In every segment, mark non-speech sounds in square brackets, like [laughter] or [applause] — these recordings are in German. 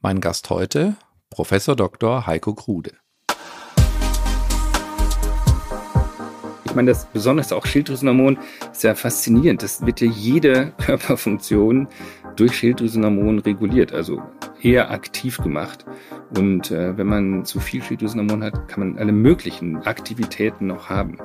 Mein Gast heute, Professor Dr. Heiko Krude. Ich meine, das besonders auch Schilddrüsenhormon ist ja faszinierend. Das wird ja jede Körperfunktion durch Schilddrüsenhormon reguliert, also eher aktiv gemacht. Und äh, wenn man zu viel Schilddrüsenhormon hat, kann man alle möglichen Aktivitäten noch haben,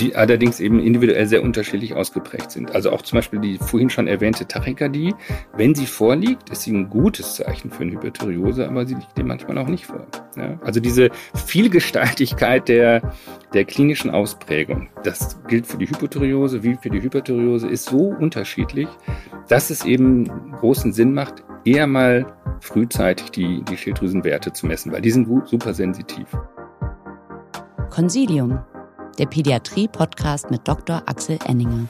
die allerdings eben individuell sehr unterschiedlich ausgeprägt sind. Also auch zum Beispiel die vorhin schon erwähnte Tachykardie, wenn sie vorliegt, ist sie ein gutes Zeichen für eine Hyperthyreose, aber sie liegt dem manchmal auch nicht vor. Ja? Also diese Vielgestaltigkeit der, der klinischen Ausprägung, das gilt für die Hypothyreose wie für die Hyperthyreose, ist so unterschiedlich, dass es eben großen Sinn macht, eher mal frühzeitig die, die Schilddrüsenwerte zu messen, weil die sind super sensitiv. Consilium, der Pädiatrie-Podcast mit Dr. Axel Enninger.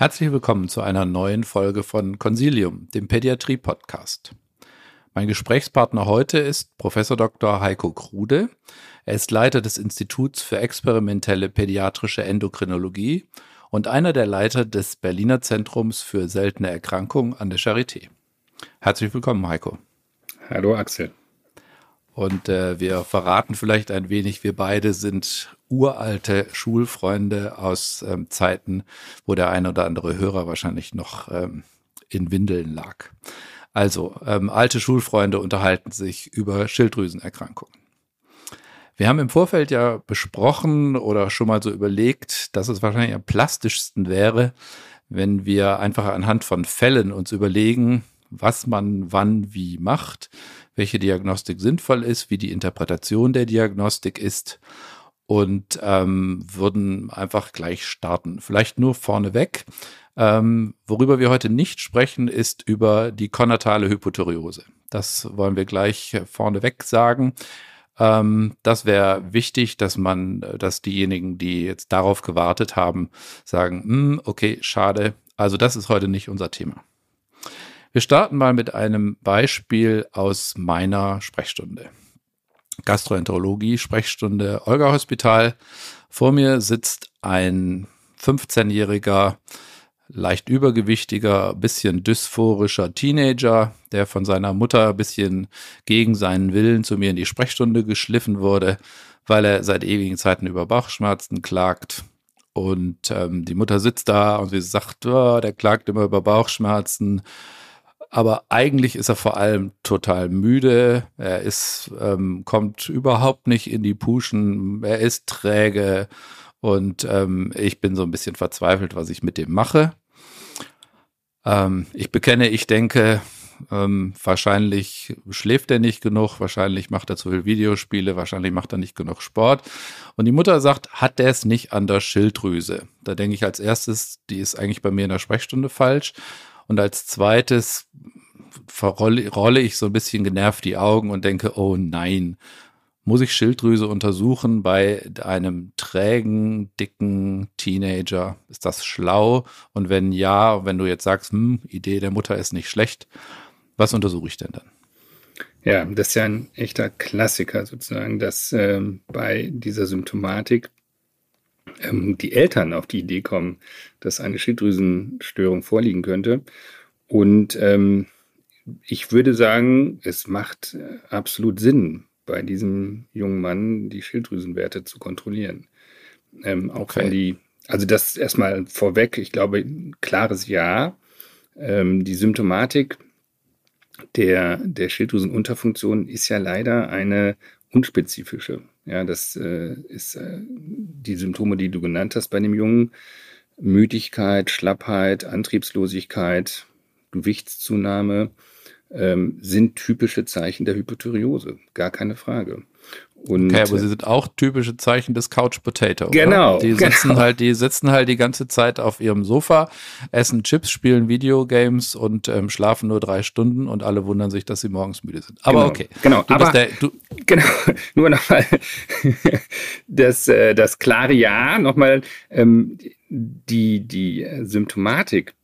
Herzlich willkommen zu einer neuen Folge von Consilium, dem Pädiatrie-Podcast. Mein Gesprächspartner heute ist Professor Dr. Heiko Krude. Er ist Leiter des Instituts für experimentelle pädiatrische Endokrinologie und einer der Leiter des Berliner Zentrums für seltene Erkrankungen an der Charité. Herzlich willkommen, Heiko. Hallo, Axel. Und äh, wir verraten vielleicht ein wenig, wir beide sind uralte Schulfreunde aus ähm, Zeiten, wo der ein oder andere Hörer wahrscheinlich noch ähm, in Windeln lag. Also, ähm, alte Schulfreunde unterhalten sich über Schilddrüsenerkrankungen. Wir haben im Vorfeld ja besprochen oder schon mal so überlegt, dass es wahrscheinlich am plastischsten wäre, wenn wir einfach anhand von Fällen uns überlegen, was man wann wie macht, welche Diagnostik sinnvoll ist, wie die Interpretation der Diagnostik ist und ähm, würden einfach gleich starten. Vielleicht nur vorneweg. Ähm, worüber wir heute nicht sprechen, ist über die konatale Hypothyreose. Das wollen wir gleich vorneweg sagen. Ähm, das wäre wichtig, dass man, dass diejenigen, die jetzt darauf gewartet haben, sagen, hm, okay, schade. Also das ist heute nicht unser Thema. Wir starten mal mit einem Beispiel aus meiner Sprechstunde. Gastroenterologie, Sprechstunde Olga Hospital. Vor mir sitzt ein 15-jähriger, leicht übergewichtiger, bisschen dysphorischer Teenager, der von seiner Mutter bisschen gegen seinen Willen zu mir in die Sprechstunde geschliffen wurde, weil er seit ewigen Zeiten über Bauchschmerzen klagt. Und ähm, die Mutter sitzt da und sie sagt, oh, der klagt immer über Bauchschmerzen aber eigentlich ist er vor allem total müde. Er ist, ähm, kommt überhaupt nicht in die Puschen. Er ist träge und ähm, ich bin so ein bisschen verzweifelt, was ich mit dem mache. Ähm, ich bekenne, ich denke, ähm, wahrscheinlich schläft er nicht genug, wahrscheinlich macht er zu viel Videospiele, wahrscheinlich macht er nicht genug Sport. Und die Mutter sagt, hat der es nicht an der Schilddrüse? Da denke ich als erstes, die ist eigentlich bei mir in der Sprechstunde falsch. Und als zweites rolle ich so ein bisschen genervt die Augen und denke, oh nein, muss ich Schilddrüse untersuchen bei einem trägen, dicken Teenager? Ist das schlau? Und wenn ja, wenn du jetzt sagst, hm, Idee der Mutter ist nicht schlecht, was untersuche ich denn dann? Ja, das ist ja ein echter Klassiker sozusagen, dass ähm, bei dieser Symptomatik ähm, die Eltern auf die Idee kommen, dass eine Schilddrüsenstörung vorliegen könnte. Und ähm, ich würde sagen, es macht äh, absolut Sinn, bei diesem jungen Mann die Schilddrüsenwerte zu kontrollieren. Ähm, auch okay. wenn die, also das erstmal vorweg, ich glaube, klares Ja. Ähm, die Symptomatik der, der Schilddrüsenunterfunktion ist ja leider eine unspezifische. Ja, das äh, ist äh, die Symptome, die du genannt hast bei dem Jungen. Müdigkeit, Schlappheit, Antriebslosigkeit, Gewichtszunahme ähm, sind typische Zeichen der Hypothyreose. Gar keine Frage. Und, okay, aber sie sind auch typische Zeichen des Couch Potato. Genau. Oder? Die sitzen genau. halt, die sitzen halt die ganze Zeit auf ihrem Sofa, essen Chips, spielen Videogames und ähm, schlafen nur drei Stunden und alle wundern sich, dass sie morgens müde sind. Aber genau, okay. Genau. Du aber der, du genau. [laughs] Nur nochmal [laughs] das, äh, das klare Ja. Nochmal ähm, die die Symptomatik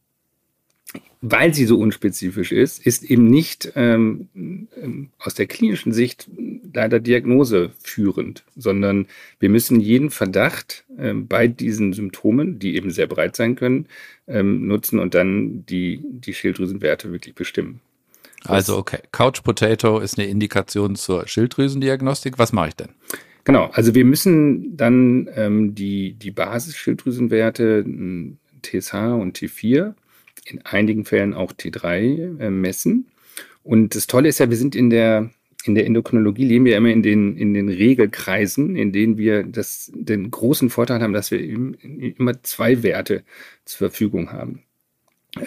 weil sie so unspezifisch ist, ist eben nicht ähm, ähm, aus der klinischen Sicht leider Diagnose führend, sondern wir müssen jeden Verdacht ähm, bei diesen Symptomen, die eben sehr breit sein können, ähm, nutzen und dann die, die Schilddrüsenwerte wirklich bestimmen. Also okay, Couch Potato ist eine Indikation zur Schilddrüsendiagnostik. Was mache ich denn? Genau, also wir müssen dann ähm, die, die Basis-Schilddrüsenwerte TSH und T4, in einigen Fällen auch T3 äh, messen. Und das Tolle ist ja, wir sind in der, in der Endokrinologie, leben wir immer in den, in den Regelkreisen, in denen wir das, den großen Vorteil haben, dass wir immer zwei Werte zur Verfügung haben.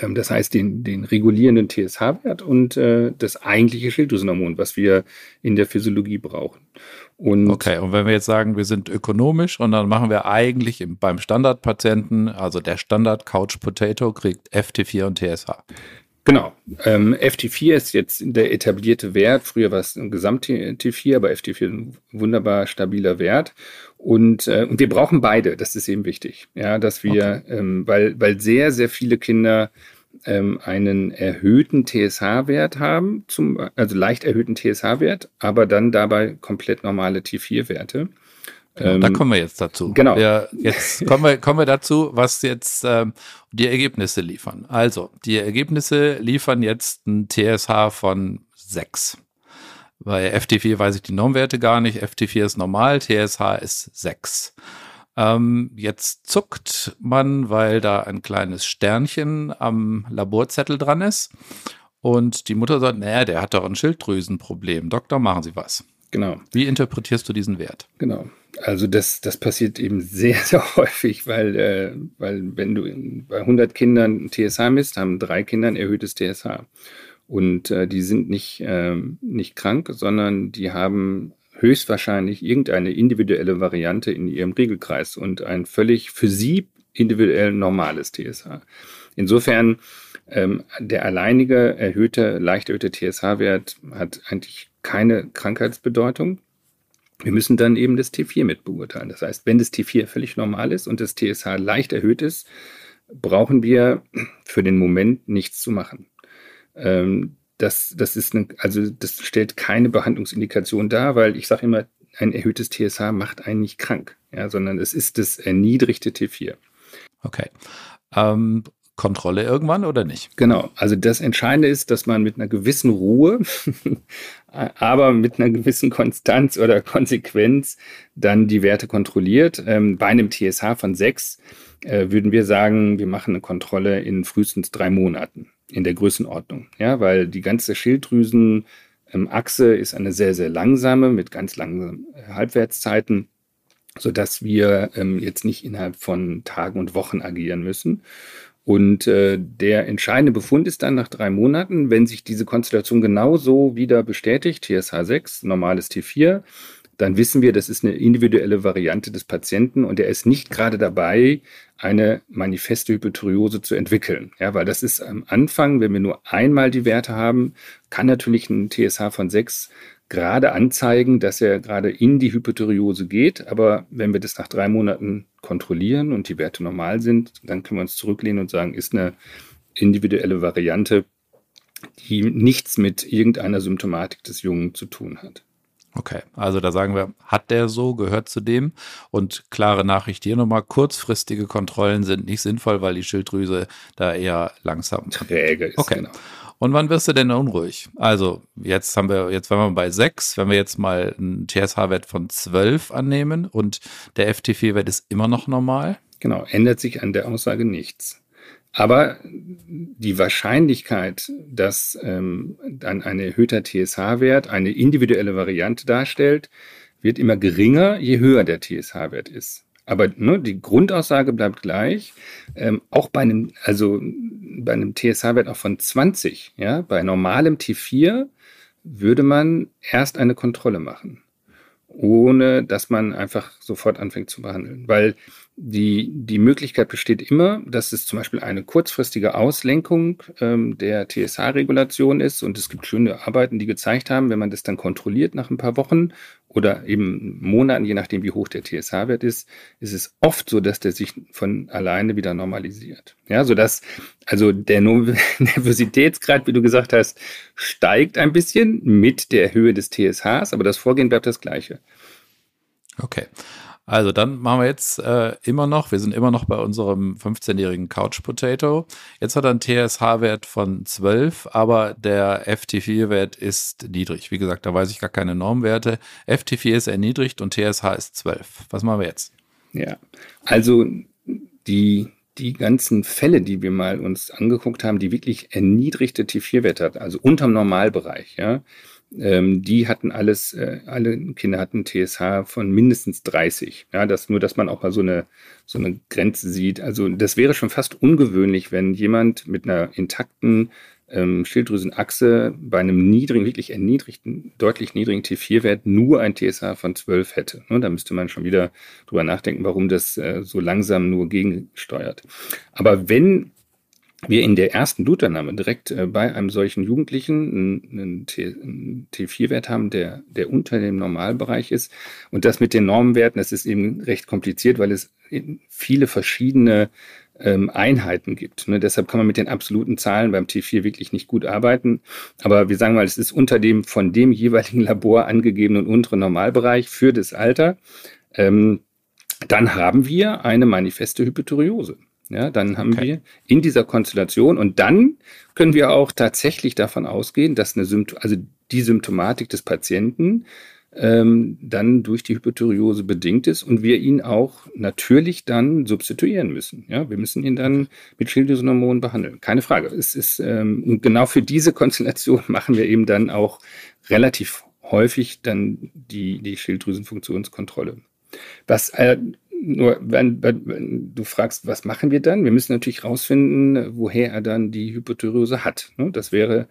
Ähm, das heißt, den, den regulierenden TSH-Wert und äh, das eigentliche Schilddrüsenhormon, was wir in der Physiologie brauchen. Und okay, und wenn wir jetzt sagen, wir sind ökonomisch und dann machen wir eigentlich im, beim Standardpatienten, also der Standard Couch Potato kriegt FT4 und TSH. Genau. Ähm, FT4 ist jetzt der etablierte Wert. Früher war es ein Gesamt-T4, aber FT4 ist ein wunderbar stabiler Wert. Und, äh, und wir brauchen beide. Das ist eben wichtig. Ja, dass wir, okay. ähm, weil, weil sehr, sehr viele Kinder ähm, einen erhöhten TSH-Wert haben, zum, also leicht erhöhten TSH-Wert, aber dann dabei komplett normale T4-Werte. Genau, ähm, da kommen wir jetzt dazu. Genau. Wir, jetzt [laughs] kommen wir, kommen wir dazu, was jetzt ähm, die Ergebnisse liefern. Also, die Ergebnisse liefern jetzt ein TSH von 6. Bei FT4 weiß ich die Normwerte gar nicht. FT4 ist normal, TSH ist 6. Ähm, jetzt zuckt man, weil da ein kleines Sternchen am Laborzettel dran ist. Und die Mutter sagt, naja, der hat doch ein Schilddrüsenproblem. Doktor, machen Sie was. Genau. Wie interpretierst du diesen Wert? Genau. Also das, das passiert eben sehr, [laughs] sehr häufig, weil, äh, weil wenn du bei 100 Kindern TSH misst, haben drei Kinder ein erhöhtes TSH. Und äh, die sind nicht, äh, nicht krank, sondern die haben höchstwahrscheinlich irgendeine individuelle Variante in ihrem Regelkreis und ein völlig für sie individuell normales TSH. Insofern ähm, der alleinige erhöhte, leicht erhöhte TSH-Wert hat eigentlich keine Krankheitsbedeutung. Wir müssen dann eben das T4 mit beurteilen. Das heißt, wenn das T4 völlig normal ist und das TSH leicht erhöht ist, brauchen wir für den Moment nichts zu machen. Ähm, das, das ist eine, also das stellt keine Behandlungsindikation dar, weil ich sage immer, ein erhöhtes TSH macht einen nicht krank, ja, sondern es ist das erniedrigte T4. Okay. Ähm, Kontrolle irgendwann oder nicht? Genau. Also das Entscheidende ist, dass man mit einer gewissen Ruhe, [laughs] aber mit einer gewissen Konstanz oder Konsequenz dann die Werte kontrolliert. Ähm, bei einem TSH von 6 äh, würden wir sagen, wir machen eine Kontrolle in frühestens drei Monaten in der Größenordnung. Ja, weil die ganze Schilddrüsenachse ähm, ist eine sehr, sehr langsame mit ganz langen äh, Halbwertszeiten, sodass wir ähm, jetzt nicht innerhalb von Tagen und Wochen agieren müssen. Und äh, der entscheidende Befund ist dann nach drei Monaten, wenn sich diese Konstellation genauso wieder bestätigt, TSH 6, normales T4, dann wissen wir, das ist eine individuelle Variante des Patienten und er ist nicht gerade dabei, eine manifeste Hypothyreose zu entwickeln. Ja, weil das ist am Anfang, wenn wir nur einmal die Werte haben, kann natürlich ein TSH von 6 gerade anzeigen, dass er gerade in die Hypothyreose geht. Aber wenn wir das nach drei Monaten kontrollieren und die Werte normal sind, dann können wir uns zurücklehnen und sagen, ist eine individuelle Variante, die nichts mit irgendeiner Symptomatik des Jungen zu tun hat. Okay, also da sagen wir, hat der so, gehört zu dem. Und klare Nachricht hier nochmal, kurzfristige Kontrollen sind nicht sinnvoll, weil die Schilddrüse da eher langsam träge ist. Okay. Genau. Und wann wirst du denn unruhig? Also jetzt haben wir, jetzt waren wir bei sechs, wenn wir jetzt mal einen TSH-Wert von zwölf annehmen und der FT4-Wert ist immer noch normal. Genau, ändert sich an der Aussage nichts. Aber die Wahrscheinlichkeit, dass ähm, dann ein erhöhter TSH-Wert eine individuelle Variante darstellt, wird immer geringer, je höher der TSH-Wert ist. Aber ne, die Grundaussage bleibt gleich. Ähm, auch bei einem, also bei einem TSH-Wert auch von 20, ja, bei normalem T4 würde man erst eine Kontrolle machen, ohne dass man einfach sofort anfängt zu behandeln. Weil die, die Möglichkeit besteht immer, dass es zum Beispiel eine kurzfristige Auslenkung ähm, der TSH-Regulation ist. Und es gibt schöne Arbeiten, die gezeigt haben, wenn man das dann kontrolliert nach ein paar Wochen oder eben Monaten, je nachdem wie hoch der TSH-Wert ist, ist es oft so, dass der sich von alleine wieder normalisiert. Ja, sodass also der [laughs] Nervositätsgrad, wie du gesagt hast, steigt ein bisschen mit der Höhe des TSHs, aber das Vorgehen bleibt das gleiche. Okay. Also dann machen wir jetzt äh, immer noch, wir sind immer noch bei unserem 15-jährigen Couch Potato. Jetzt hat er einen TSH-Wert von 12, aber der FT4-Wert ist niedrig. Wie gesagt, da weiß ich gar keine Normwerte. FT4 ist erniedrigt und TSH ist 12. Was machen wir jetzt? Ja, also die die ganzen Fälle, die wir mal uns angeguckt haben, die wirklich erniedrigte T4-Werte hat, also unterm Normalbereich, ja, ähm, die hatten alles, äh, alle Kinder hatten TSH von mindestens 30. Ja, das nur, dass man auch mal so eine, so eine Grenze sieht. Also das wäre schon fast ungewöhnlich, wenn jemand mit einer intakten ähm, Schilddrüsenachse bei einem niedrigen, wirklich erniedrigten, deutlich niedrigen T4-Wert nur ein TSH von 12 hätte. Ne, da müsste man schon wieder drüber nachdenken, warum das äh, so langsam nur gegensteuert. Aber wenn wir in der ersten Blutannahme direkt äh, bei einem solchen Jugendlichen einen, einen T4-Wert haben, der, der unter dem Normalbereich ist. Und das mit den Normenwerten, das ist eben recht kompliziert, weil es viele verschiedene ähm, Einheiten gibt. Ne? Deshalb kann man mit den absoluten Zahlen beim T4 wirklich nicht gut arbeiten. Aber wir sagen mal, es ist unter dem von dem jeweiligen Labor angegebenen unteren Normalbereich für das Alter. Ähm, dann haben wir eine manifeste Hypothyreose. Ja, dann haben okay. wir in dieser Konstellation und dann können wir auch tatsächlich davon ausgehen, dass eine Symptom also die Symptomatik des Patienten ähm, dann durch die Hypothyreose bedingt ist und wir ihn auch natürlich dann substituieren müssen. Ja, wir müssen ihn dann mit Schilddrüsenhormonen behandeln. Keine Frage. Es ist ähm, genau für diese Konstellation [laughs] machen wir eben dann auch relativ häufig dann die, die Schilddrüsenfunktionskontrolle. Was äh, nur wenn, wenn, du fragst, was machen wir dann? Wir müssen natürlich rausfinden, woher er dann die Hypothyreose hat. Ne? Das wäre.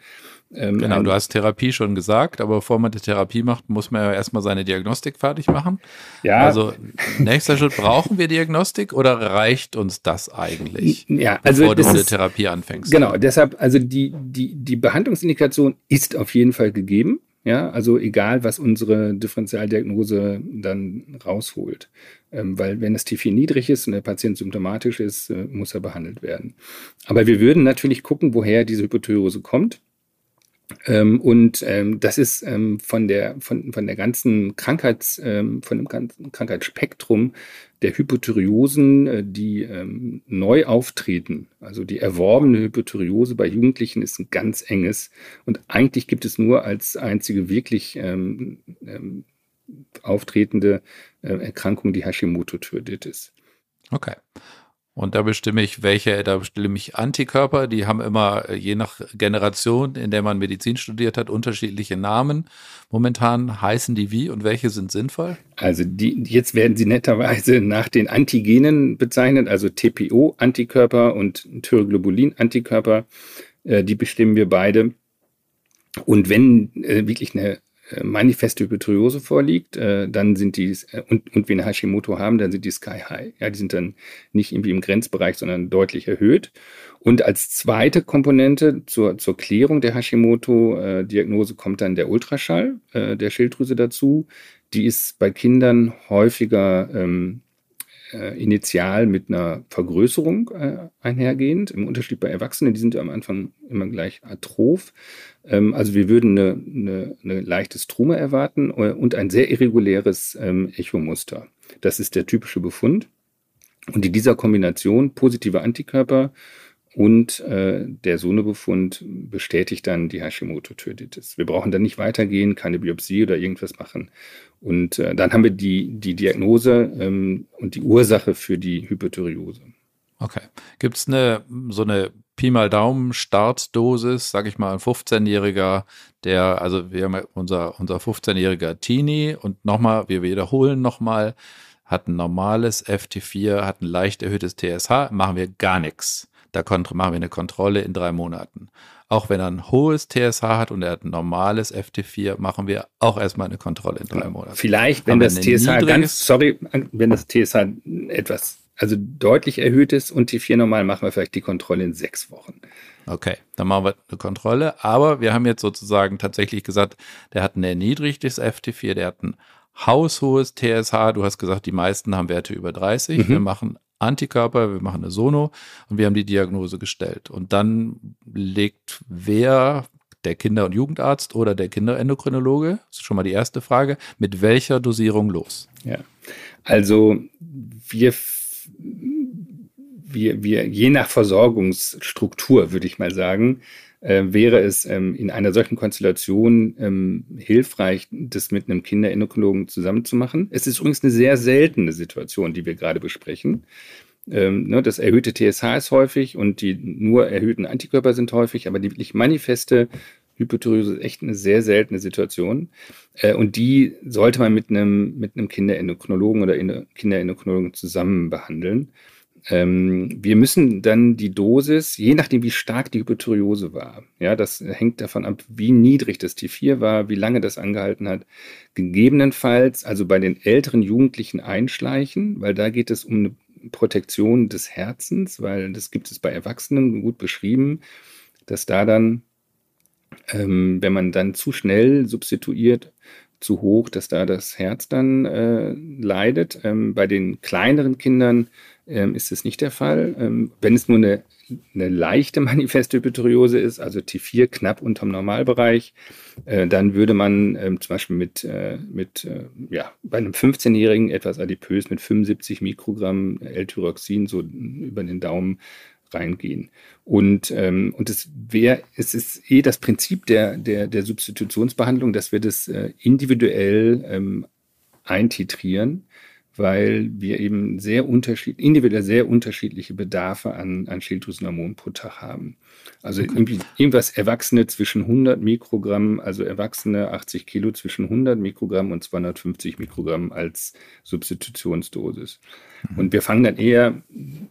Ähm, genau, du hast Therapie schon gesagt, aber bevor man die Therapie macht, muss man ja erstmal seine Diagnostik fertig machen. Ja. Also, nächster Schritt, brauchen wir Diagnostik oder reicht uns das eigentlich? Ja, also. Bevor du eine Therapie anfängst. Genau, deshalb, also die, die, die Behandlungsindikation ist auf jeden Fall gegeben. Ja, also egal, was unsere Differentialdiagnose dann rausholt. Ähm, weil wenn das T4 niedrig ist und der Patient symptomatisch ist, äh, muss er behandelt werden. Aber wir würden natürlich gucken, woher diese Hypothyreose kommt. Ähm, und ähm, das ist ähm, von, der, von, von der ganzen Krankheits, ähm, von dem ganzen Krankheitsspektrum der Hypothyreosen, äh, die ähm, neu auftreten. Also die erworbene Hypothyreose bei Jugendlichen ist ein ganz enges. Und eigentlich gibt es nur als einzige wirklich ähm, auftretende äh, Erkrankung die Hashimoto-Thyreoiditis. Okay. Und da bestimme ich, welche, da bestimme ich Antikörper, die haben immer äh, je nach Generation, in der man Medizin studiert hat, unterschiedliche Namen. Momentan heißen die wie und welche sind sinnvoll? Also die, jetzt werden sie netterweise nach den Antigenen bezeichnet, also TPO-Antikörper und Thyroglobulin-Antikörper. Äh, die bestimmen wir beide. Und wenn äh, wirklich eine manifeste Hypothyreose vorliegt, äh, dann sind die, äh, und, und wir eine Hashimoto haben, dann sind die sky high. Ja, die sind dann nicht irgendwie im Grenzbereich, sondern deutlich erhöht. Und als zweite Komponente zur, zur Klärung der Hashimoto-Diagnose kommt dann der Ultraschall äh, der Schilddrüse dazu. Die ist bei Kindern häufiger ähm, äh, initial mit einer Vergrößerung äh, einhergehend. Im Unterschied bei Erwachsenen, die sind ja am Anfang immer gleich atroph. Ähm, also wir würden eine, eine, eine leichte Strume erwarten äh, und ein sehr irreguläres ähm, Echomuster. Das ist der typische Befund. Und in dieser Kombination positive Antikörper und äh, der Sonebefund bestätigt dann die Hashimoto-Thyreoiditis. Wir brauchen dann nicht weitergehen, keine Biopsie oder irgendwas machen. Und äh, dann haben wir die, die Diagnose ähm, und die Ursache für die Hypothyreose. Okay. Gibt es eine, so eine Pi mal Daumen Startdosis, sag ich mal, ein 15-Jähriger, der, also wir haben unser, unser 15-jähriger Teenie und nochmal, wir wiederholen nochmal, hat ein normales FT4, hat ein leicht erhöhtes TSH, machen wir gar nichts. Da machen wir eine Kontrolle in drei Monaten. Auch wenn er ein hohes TSH hat und er hat ein normales FT4, machen wir auch erstmal eine Kontrolle in drei Monaten. Vielleicht, wenn das TSH ganz, sorry, wenn das TSH etwas, also deutlich erhöht ist und T4 normal, machen wir vielleicht die Kontrolle in sechs Wochen. Okay, dann machen wir eine Kontrolle. Aber wir haben jetzt sozusagen tatsächlich gesagt, der hat ein erniedrigtes FT4, der hat ein haushohes TSH. Du hast gesagt, die meisten haben Werte über 30. Mhm. Wir machen Antikörper, wir machen eine Sono und wir haben die Diagnose gestellt. Und dann legt wer, der Kinder- und Jugendarzt oder der Kinderendokrinologe, das ist schon mal die erste Frage, mit welcher Dosierung los? Ja, also wir, wir, wir je nach Versorgungsstruktur, würde ich mal sagen, äh, wäre es ähm, in einer solchen Konstellation ähm, hilfreich, das mit einem Kinderendokrinologen zusammenzumachen. Es ist übrigens eine sehr seltene Situation, die wir gerade besprechen. Ähm, ne, das erhöhte TSH ist häufig und die nur erhöhten Antikörper sind häufig, aber die wirklich manifeste Hypothyreose ist echt eine sehr seltene Situation. Äh, und die sollte man mit einem, mit einem Kinderendokrinologen oder Kinderendokrinologen zusammen behandeln. Ähm, wir müssen dann die Dosis, je nachdem, wie stark die Hypothyreose war, ja, das hängt davon ab, wie niedrig das T4 war, wie lange das angehalten hat, gegebenenfalls also bei den älteren Jugendlichen einschleichen, weil da geht es um eine Protektion des Herzens, weil das gibt es bei Erwachsenen gut beschrieben, dass da dann, ähm, wenn man dann zu schnell substituiert, zu hoch, dass da das Herz dann äh, leidet. Ähm, bei den kleineren Kindern ähm, ist es nicht der Fall. Ähm, wenn es nur eine, eine leichte [laughs] manifeste Hypothyreose ist, also T4 knapp unterm Normalbereich, äh, dann würde man ähm, zum Beispiel mit, äh, mit äh, ja, bei einem 15-Jährigen etwas adipös mit 75 Mikrogramm L-Tyroxin so über den Daumen reingehen. Und, ähm, und es wäre, es ist eh das Prinzip der, der, der Substitutionsbehandlung, dass wir das äh, individuell ähm, eintitrieren weil wir eben sehr unterschiedlich, individuell sehr unterschiedliche Bedarfe an, an Schilddrüsenhormonen pro Tag haben. Also okay. irgendwas Erwachsene zwischen 100 Mikrogramm, also Erwachsene 80 Kilo zwischen 100 Mikrogramm und 250 Mikrogramm als Substitutionsdosis. Mhm. Und wir fangen dann eher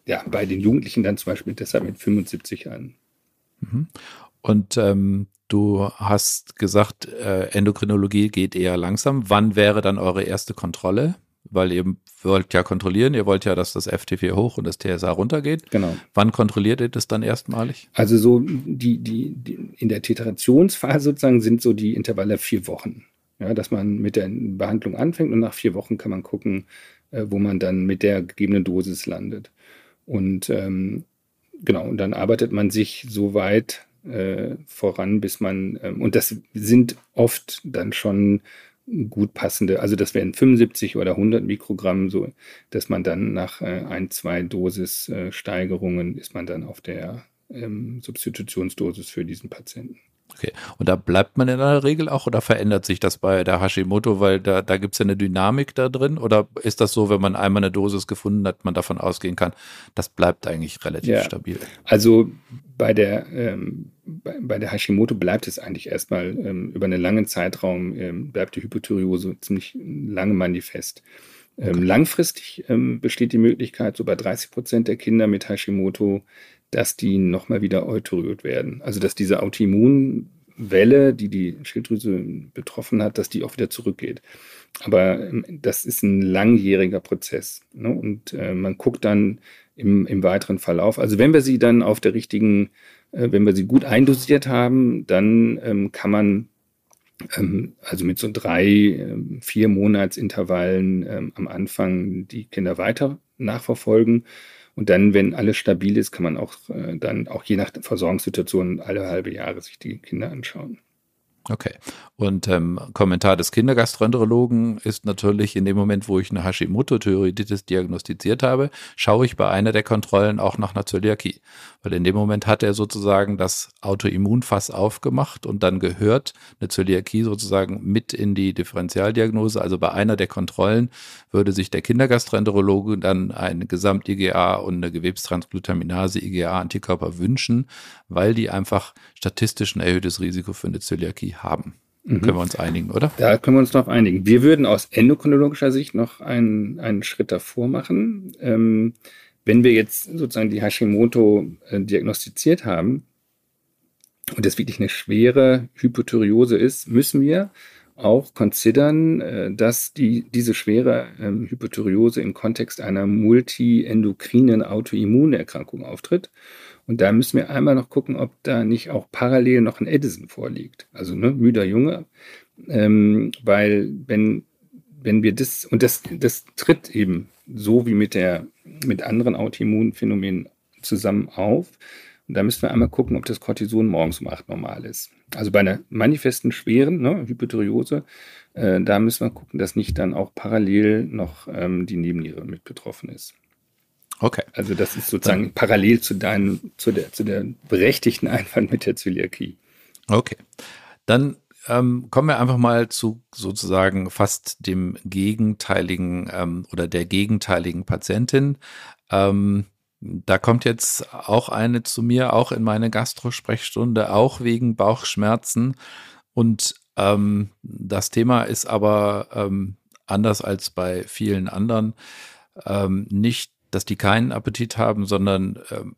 ja, bei den Jugendlichen dann zum Beispiel deshalb mit 75 an. Mhm. Und ähm, du hast gesagt, äh, Endokrinologie geht eher langsam. Wann wäre dann eure erste Kontrolle? Weil ihr wollt ja kontrollieren, ihr wollt ja, dass das FT4 hoch und das TSA runtergeht. Genau. Wann kontrolliert ihr das dann erstmalig? Also so die, die, die in der Titrationsphase sozusagen sind so die Intervalle vier Wochen. Ja, dass man mit der Behandlung anfängt und nach vier Wochen kann man gucken, äh, wo man dann mit der gegebenen Dosis landet. Und ähm, genau, und dann arbeitet man sich so weit äh, voran, bis man, ähm, und das sind oft dann schon gut passende, also das wären 75 oder 100 Mikrogramm, so dass man dann nach äh, ein, zwei Dosissteigerungen äh, ist man dann auf der ähm, Substitutionsdosis für diesen Patienten. Okay. Und da bleibt man in der Regel auch oder verändert sich das bei der Hashimoto, weil da, da gibt es ja eine Dynamik da drin? Oder ist das so, wenn man einmal eine Dosis gefunden hat, man davon ausgehen kann, das bleibt eigentlich relativ ja. stabil? Also bei der, ähm, bei, bei, der Hashimoto bleibt es eigentlich erstmal ähm, über einen langen Zeitraum, ähm, bleibt die Hypothyreose ziemlich lange manifest. Ähm, okay. Langfristig ähm, besteht die Möglichkeit, so bei 30 Prozent der Kinder mit Hashimoto dass die nochmal wieder euteriert werden. Also dass diese Autoimmunwelle, die die Schilddrüse betroffen hat, dass die auch wieder zurückgeht. Aber ähm, das ist ein langjähriger Prozess. Ne? Und äh, man guckt dann im, im weiteren Verlauf. Also wenn wir sie dann auf der richtigen, äh, wenn wir sie gut eindosiert haben, dann ähm, kann man ähm, also mit so drei, ähm, vier Monatsintervallen ähm, am Anfang die Kinder weiter nachverfolgen. Und dann, wenn alles stabil ist, kann man auch äh, dann auch je nach Versorgungssituation alle halbe Jahre sich die Kinder anschauen. Okay. Und ähm, Kommentar des Kindergastroenterologen ist natürlich in dem Moment, wo ich eine Hashimoto-Thyreoiditis diagnostiziert habe, schaue ich bei einer der Kontrollen auch nach einer Zöliakie. Weil in dem Moment hat er sozusagen das Autoimmunfass aufgemacht und dann gehört eine Zöliakie sozusagen mit in die Differentialdiagnose. Also bei einer der Kontrollen würde sich der Kindergastroenterologe dann ein Gesamt-IGA und eine Gewebstransglutaminase-IGA-Antikörper wünschen, weil die einfach statistisch ein erhöhtes Risiko für eine Zöliakie haben. Mhm. Können wir uns einigen, oder? Da können wir uns darauf einigen. Wir würden aus endokrinologischer Sicht noch einen, einen Schritt davor machen. Ähm, wenn wir jetzt sozusagen die Hashimoto äh, diagnostiziert haben und das wirklich eine schwere Hypothyreose ist, müssen wir auch considern, äh, dass die, diese schwere ähm, Hypothyreose im Kontext einer multiendokrinen Autoimmunerkrankung auftritt. Und da müssen wir einmal noch gucken, ob da nicht auch parallel noch ein Edison vorliegt. Also ne, müder Junge. Ähm, weil wenn wenn wir das, und das, das tritt eben so wie mit der, mit anderen Autoimmunphänomenen zusammen auf. Und da müssen wir einmal gucken, ob das Cortison morgens um 8 normal ist. Also bei einer manifesten schweren ne, Hypothyreose, äh, da müssen wir gucken, dass nicht dann auch parallel noch ähm, die Nebenniere mit betroffen ist. Okay. Also das ist sozusagen dann, parallel zu deinem, zu der, zu der berechtigten [laughs] Einwand mit der Zöliakie. Okay. Dann ähm, kommen wir einfach mal zu sozusagen fast dem gegenteiligen ähm, oder der gegenteiligen Patientin. Ähm, da kommt jetzt auch eine zu mir, auch in meine Gastrosprechstunde, auch wegen Bauchschmerzen. Und ähm, das Thema ist aber ähm, anders als bei vielen anderen ähm, nicht dass die keinen Appetit haben, sondern ähm,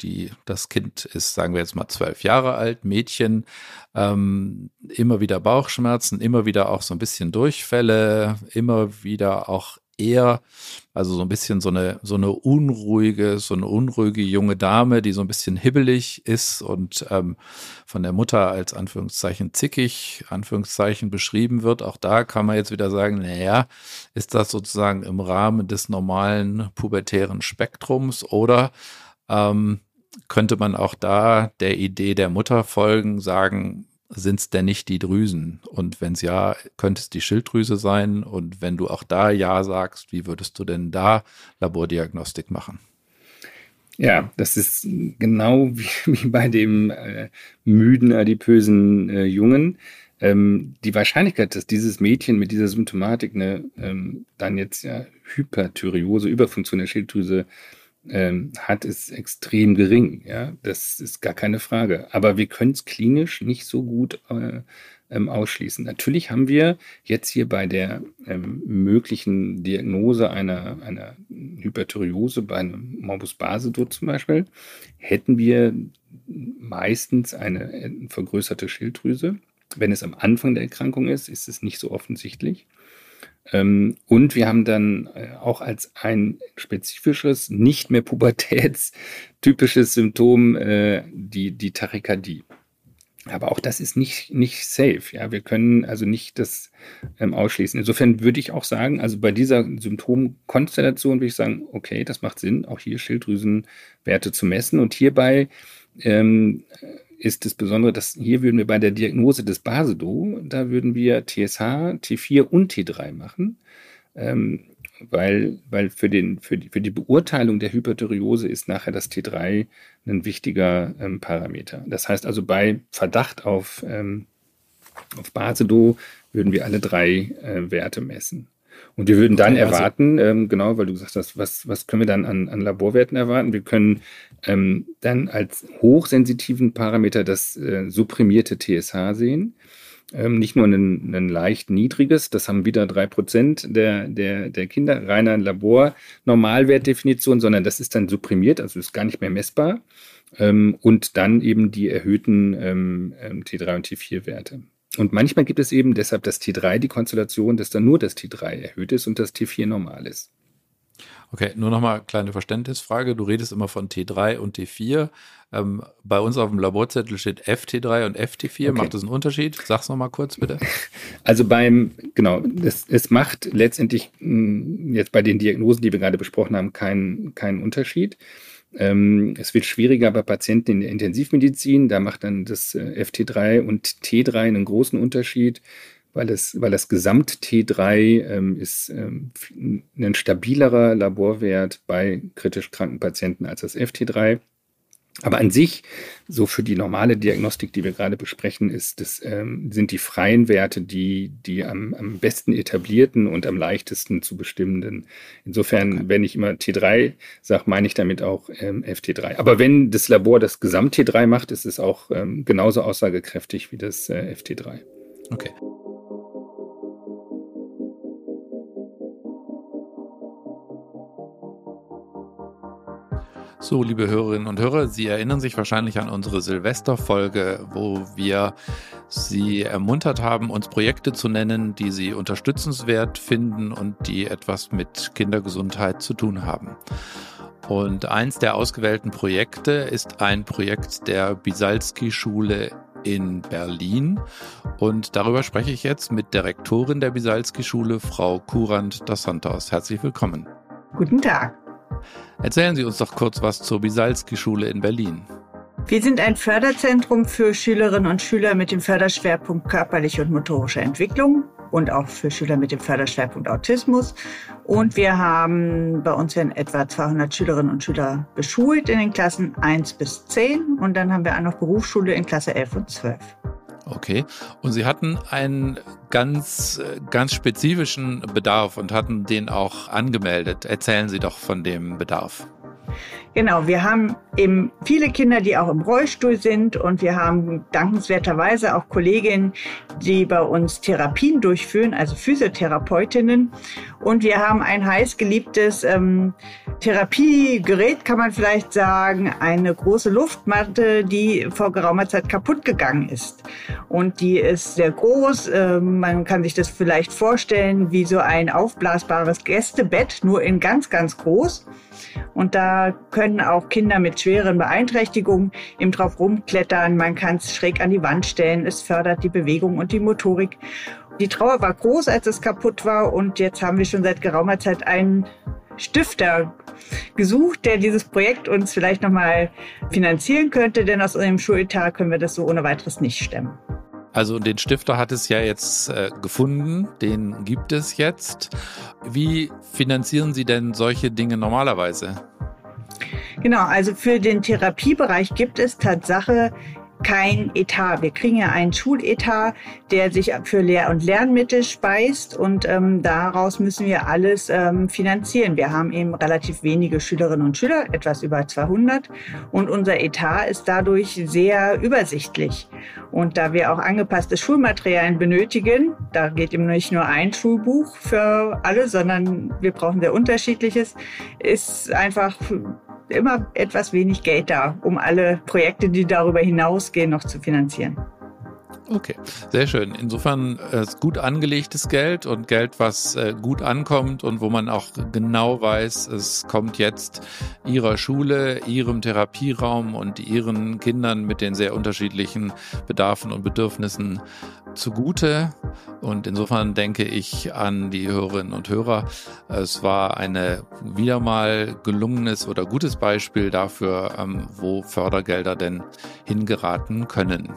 die, das Kind ist, sagen wir jetzt mal, zwölf Jahre alt, Mädchen, ähm, immer wieder Bauchschmerzen, immer wieder auch so ein bisschen Durchfälle, immer wieder auch eher, also so ein bisschen so eine, so eine unruhige, so eine unruhige junge Dame, die so ein bisschen hibbelig ist und ähm, von der Mutter als Anführungszeichen zickig, Anführungszeichen beschrieben wird. Auch da kann man jetzt wieder sagen, naja, ist das sozusagen im Rahmen des normalen pubertären Spektrums oder ähm, könnte man auch da der Idee der Mutter folgen, sagen, sind es denn nicht die Drüsen? Und wenn es ja, könnte es die Schilddrüse sein? Und wenn du auch da Ja sagst, wie würdest du denn da Labordiagnostik machen? Ja, das ist genau [laughs] wie, wie bei dem äh, müden, adipösen äh, Jungen. Ähm, die Wahrscheinlichkeit, dass dieses Mädchen mit dieser Symptomatik eine ähm, dann jetzt ja Hyperthyreose, Überfunktion der Schilddrüse ähm, hat, ist extrem gering. Ja, das ist gar keine Frage. Aber wir können es klinisch nicht so gut äh, ähm, ausschließen. Natürlich haben wir jetzt hier bei der ähm, möglichen Diagnose einer, einer Hyperthyreose bei einem Morbus Basedow zum Beispiel, hätten wir meistens eine, eine vergrößerte Schilddrüse. Wenn es am Anfang der Erkrankung ist, ist es nicht so offensichtlich. Ähm, und wir haben dann äh, auch als ein spezifisches, nicht mehr pubertätstypisches Symptom äh, die, die Tachykardie. Aber auch das ist nicht, nicht safe. Ja, wir können also nicht das ähm, ausschließen. Insofern würde ich auch sagen, also bei dieser Symptomkonstellation würde ich sagen, okay, das macht Sinn, auch hier Schilddrüsenwerte zu messen. Und hierbei ähm, ist das Besondere, dass hier würden wir bei der Diagnose des Basedo, da würden wir TSH, T4 und T3 machen, ähm, weil, weil für, den, für, die, für die Beurteilung der Hyperthyreose ist nachher das T3 ein wichtiger ähm, Parameter. Das heißt also bei Verdacht auf, ähm, auf Basedo würden wir alle drei äh, Werte messen. Und wir würden dann also erwarten, ähm, genau, weil du gesagt hast, was, was können wir dann an, an Laborwerten erwarten? Wir können ähm, dann als hochsensitiven Parameter das äh, supprimierte TSH sehen. Ähm, nicht nur ein, ein leicht niedriges, das haben wieder drei Prozent der, der, der Kinder, reiner Labor-Normalwertdefinition, sondern das ist dann supprimiert, also ist gar nicht mehr messbar. Ähm, und dann eben die erhöhten ähm, ähm T3 und T4-Werte. Und manchmal gibt es eben deshalb das T3, die Konstellation, dass dann nur das T3 erhöht ist und das T4 normal ist. Okay, nur nochmal kleine Verständnisfrage. Du redest immer von T3 und T4. Ähm, bei uns auf dem Laborzettel steht FT3 und FT4. Okay. Macht das einen Unterschied? Sag's nochmal kurz bitte. [laughs] Also beim, genau, das, es macht letztendlich mh, hm, jetzt bei den Diagnosen, die wir gerade besprochen haben, keinen keinen Unterschied. Ähm, es wird schwieriger bei Patienten in der Intensivmedizin. Da macht dann das äh, FT3 und T3 einen großen Unterschied, weil das, weil das Gesamt-T3 ähm, ist ähm, ein stabilerer Laborwert bei kritisch kranken Patienten als das FT3. Aber an sich, so für die normale Diagnostik, die wir gerade besprechen, ist das, ähm, sind die freien Werte die, die am, am besten etablierten und am leichtesten zu bestimmenden. Insofern, okay. wenn ich immer T3 sage, meine ich damit auch ähm, FT3. Aber wenn das Labor das Gesamt-T3 macht, ist es auch ähm, genauso aussagekräftig wie das äh, FT3. Okay. So, liebe Hörerinnen und Hörer, Sie erinnern sich wahrscheinlich an unsere Silvesterfolge, wo wir Sie ermuntert haben, uns Projekte zu nennen, die Sie unterstützenswert finden und die etwas mit Kindergesundheit zu tun haben. Und eins der ausgewählten Projekte ist ein Projekt der Bisalski-Schule in Berlin. Und darüber spreche ich jetzt mit Direktorin der Bisalski-Schule, Frau Kurant das Santos. Herzlich willkommen. Guten Tag. Erzählen Sie uns doch kurz was zur Bisalski-Schule in Berlin. Wir sind ein Förderzentrum für Schülerinnen und Schüler mit dem Förderschwerpunkt körperliche und motorische Entwicklung und auch für Schüler mit dem Förderschwerpunkt Autismus. Und wir haben bei uns in etwa 200 Schülerinnen und Schüler beschult in den Klassen 1 bis 10 und dann haben wir auch noch Berufsschule in Klasse 11 und 12. Okay. Und Sie hatten einen ganz, ganz spezifischen Bedarf und hatten den auch angemeldet. Erzählen Sie doch von dem Bedarf. Genau, wir haben eben viele Kinder, die auch im Rollstuhl sind und wir haben dankenswerterweise auch Kolleginnen, die bei uns Therapien durchführen, also Physiotherapeutinnen. Und wir haben ein heiß geliebtes ähm, Therapiegerät, kann man vielleicht sagen, eine große Luftmatte, die vor geraumer Zeit kaputt gegangen ist. Und die ist sehr groß. Äh, man kann sich das vielleicht vorstellen wie so ein aufblasbares Gästebett, nur in ganz, ganz groß. Und da können auch Kinder mit schweren Beeinträchtigungen eben drauf rumklettern. Man kann es schräg an die Wand stellen. Es fördert die Bewegung und die Motorik. Die Trauer war groß, als es kaputt war. Und jetzt haben wir schon seit geraumer Zeit einen Stifter gesucht, der dieses Projekt uns vielleicht nochmal finanzieren könnte, denn aus unserem Schuletat können wir das so ohne weiteres nicht stemmen. Also den Stifter hat es ja jetzt äh, gefunden, den gibt es jetzt. Wie finanzieren Sie denn solche Dinge normalerweise? Genau, also für den Therapiebereich gibt es Tatsache kein Etat. Wir kriegen ja einen Schuletat, der sich für Lehr- und Lernmittel speist und ähm, daraus müssen wir alles ähm, finanzieren. Wir haben eben relativ wenige Schülerinnen und Schüler, etwas über 200 und unser Etat ist dadurch sehr übersichtlich. Und da wir auch angepasste Schulmaterialien benötigen, da geht eben nicht nur ein Schulbuch für alle, sondern wir brauchen sehr unterschiedliches, ist einfach immer etwas wenig Geld da, um alle Projekte, die darüber hinausgehen, noch zu finanzieren. Okay, sehr schön. Insofern äh, ist gut angelegtes Geld und Geld, was äh, gut ankommt und wo man auch genau weiß, es kommt jetzt ihrer Schule, ihrem Therapieraum und ihren Kindern mit den sehr unterschiedlichen Bedarfen und Bedürfnissen zugute. Und insofern denke ich an die Hörerinnen und Hörer. Es war eine wieder mal gelungenes oder gutes Beispiel dafür, ähm, wo Fördergelder denn hingeraten können.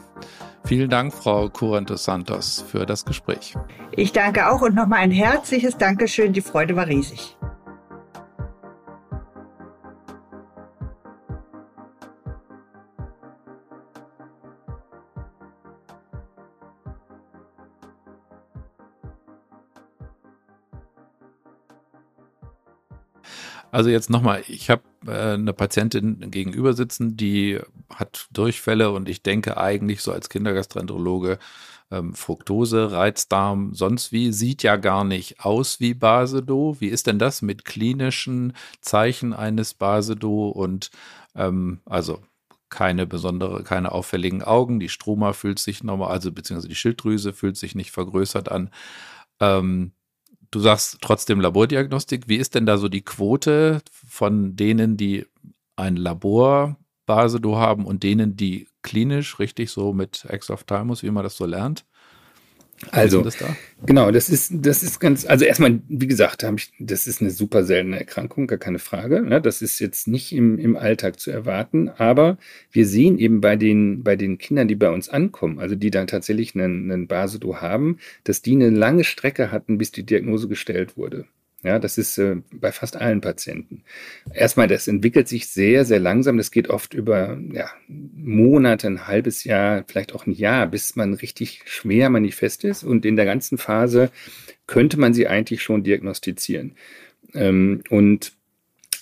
Vielen Dank, Frau Curantos Santos, für das Gespräch. Ich danke auch und nochmal ein herzliches Dankeschön. Die Freude war riesig. Also jetzt nochmal, ich habe äh, eine Patientin gegenüber sitzen, die hat Durchfälle und ich denke eigentlich so als Kindergastroenterologe, ähm, Fructose, Reizdarm, sonst wie, sieht ja gar nicht aus wie Basedo. Wie ist denn das mit klinischen Zeichen eines Basedo und ähm, also keine besondere, keine auffälligen Augen, die Stroma fühlt sich normal, also beziehungsweise die Schilddrüse fühlt sich nicht vergrößert an. Ähm, Du sagst trotzdem Labordiagnostik. Wie ist denn da so die Quote von denen, die ein Laborbasedo haben und denen, die klinisch richtig so mit Exophthalmus, wie man das so lernt? Also, das da? genau, das ist, das ist ganz, also erstmal, wie gesagt, ich, das ist eine super seltene Erkrankung, gar keine Frage. Ne? Das ist jetzt nicht im, im Alltag zu erwarten, aber wir sehen eben bei den, bei den Kindern, die bei uns ankommen, also die dann tatsächlich einen, einen Basedo haben, dass die eine lange Strecke hatten, bis die Diagnose gestellt wurde. Ja, das ist äh, bei fast allen Patienten. Erstmal, das entwickelt sich sehr, sehr langsam. Das geht oft über ja, Monate, ein halbes Jahr, vielleicht auch ein Jahr, bis man richtig schwer manifest ist. Und in der ganzen Phase könnte man sie eigentlich schon diagnostizieren. Ähm, und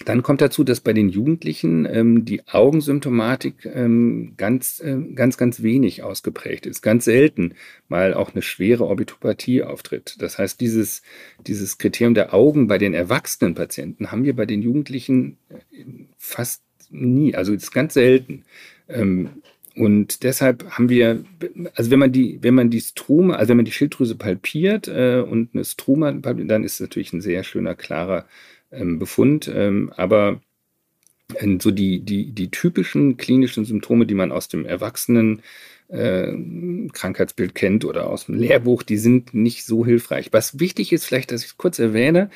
dann kommt dazu, dass bei den Jugendlichen ähm, die Augensymptomatik ähm, ganz, äh, ganz, ganz wenig ausgeprägt ist. Ganz selten mal auch eine schwere Orbitopathie auftritt. Das heißt, dieses, dieses Kriterium der Augen bei den erwachsenen Patienten haben wir bei den Jugendlichen äh, fast nie. Also ist ganz selten. Ähm, und deshalb haben wir, also wenn man die, wenn man die Strome, also wenn man die Schilddrüse palpiert äh, und eine Stroma, dann ist es natürlich ein sehr schöner, klarer ähm, Befund. Ähm, aber äh, so die, die, die typischen klinischen Symptome, die man aus dem Erwachsenen äh, Krankheitsbild kennt oder aus dem Lehrbuch, die sind nicht so hilfreich. Was wichtig ist, vielleicht, dass ich es kurz erwähne,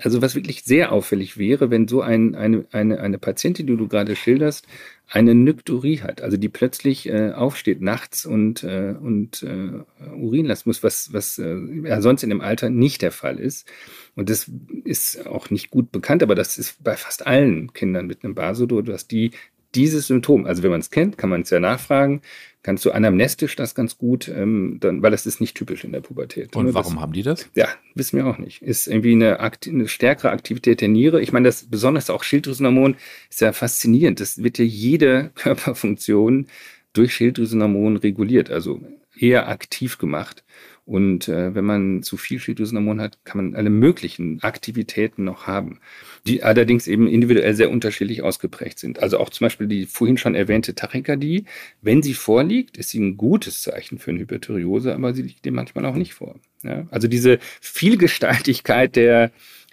also was wirklich sehr auffällig wäre, wenn so ein, eine, eine, eine Patientin, die du gerade schilderst, eine Nykturie hat, also die plötzlich äh, aufsteht nachts und, äh, und äh, Urin lassen muss, was, was äh, ja, sonst in dem Alter nicht der Fall ist. Und das ist auch nicht gut bekannt, aber das ist bei fast allen Kindern mit einem Basodor, dass die dieses Symptom, also wenn man es kennt, kann man es ja nachfragen, kannst du anamnestisch das ganz gut, ähm, dann, weil das ist nicht typisch in der Pubertät. Und warum das, haben die das? Ja, wissen wir auch nicht. Ist irgendwie eine, eine, stärkere Aktivität der Niere. Ich meine, das besonders auch Schilddrüsenhormon ist ja faszinierend. Das wird ja jede [laughs] Körperfunktion durch Schilddrüsenhormon reguliert, also eher aktiv gemacht. Und äh, wenn man zu viel Schilddrüsenhormon hat, kann man alle möglichen Aktivitäten noch haben, die allerdings eben individuell sehr unterschiedlich ausgeprägt sind. Also auch zum Beispiel die vorhin schon erwähnte Tachykardie, wenn sie vorliegt, ist sie ein gutes Zeichen für eine Hyperthyreose, aber sie liegt dem manchmal auch nicht vor. Ja? Also diese Vielgestaltigkeit der,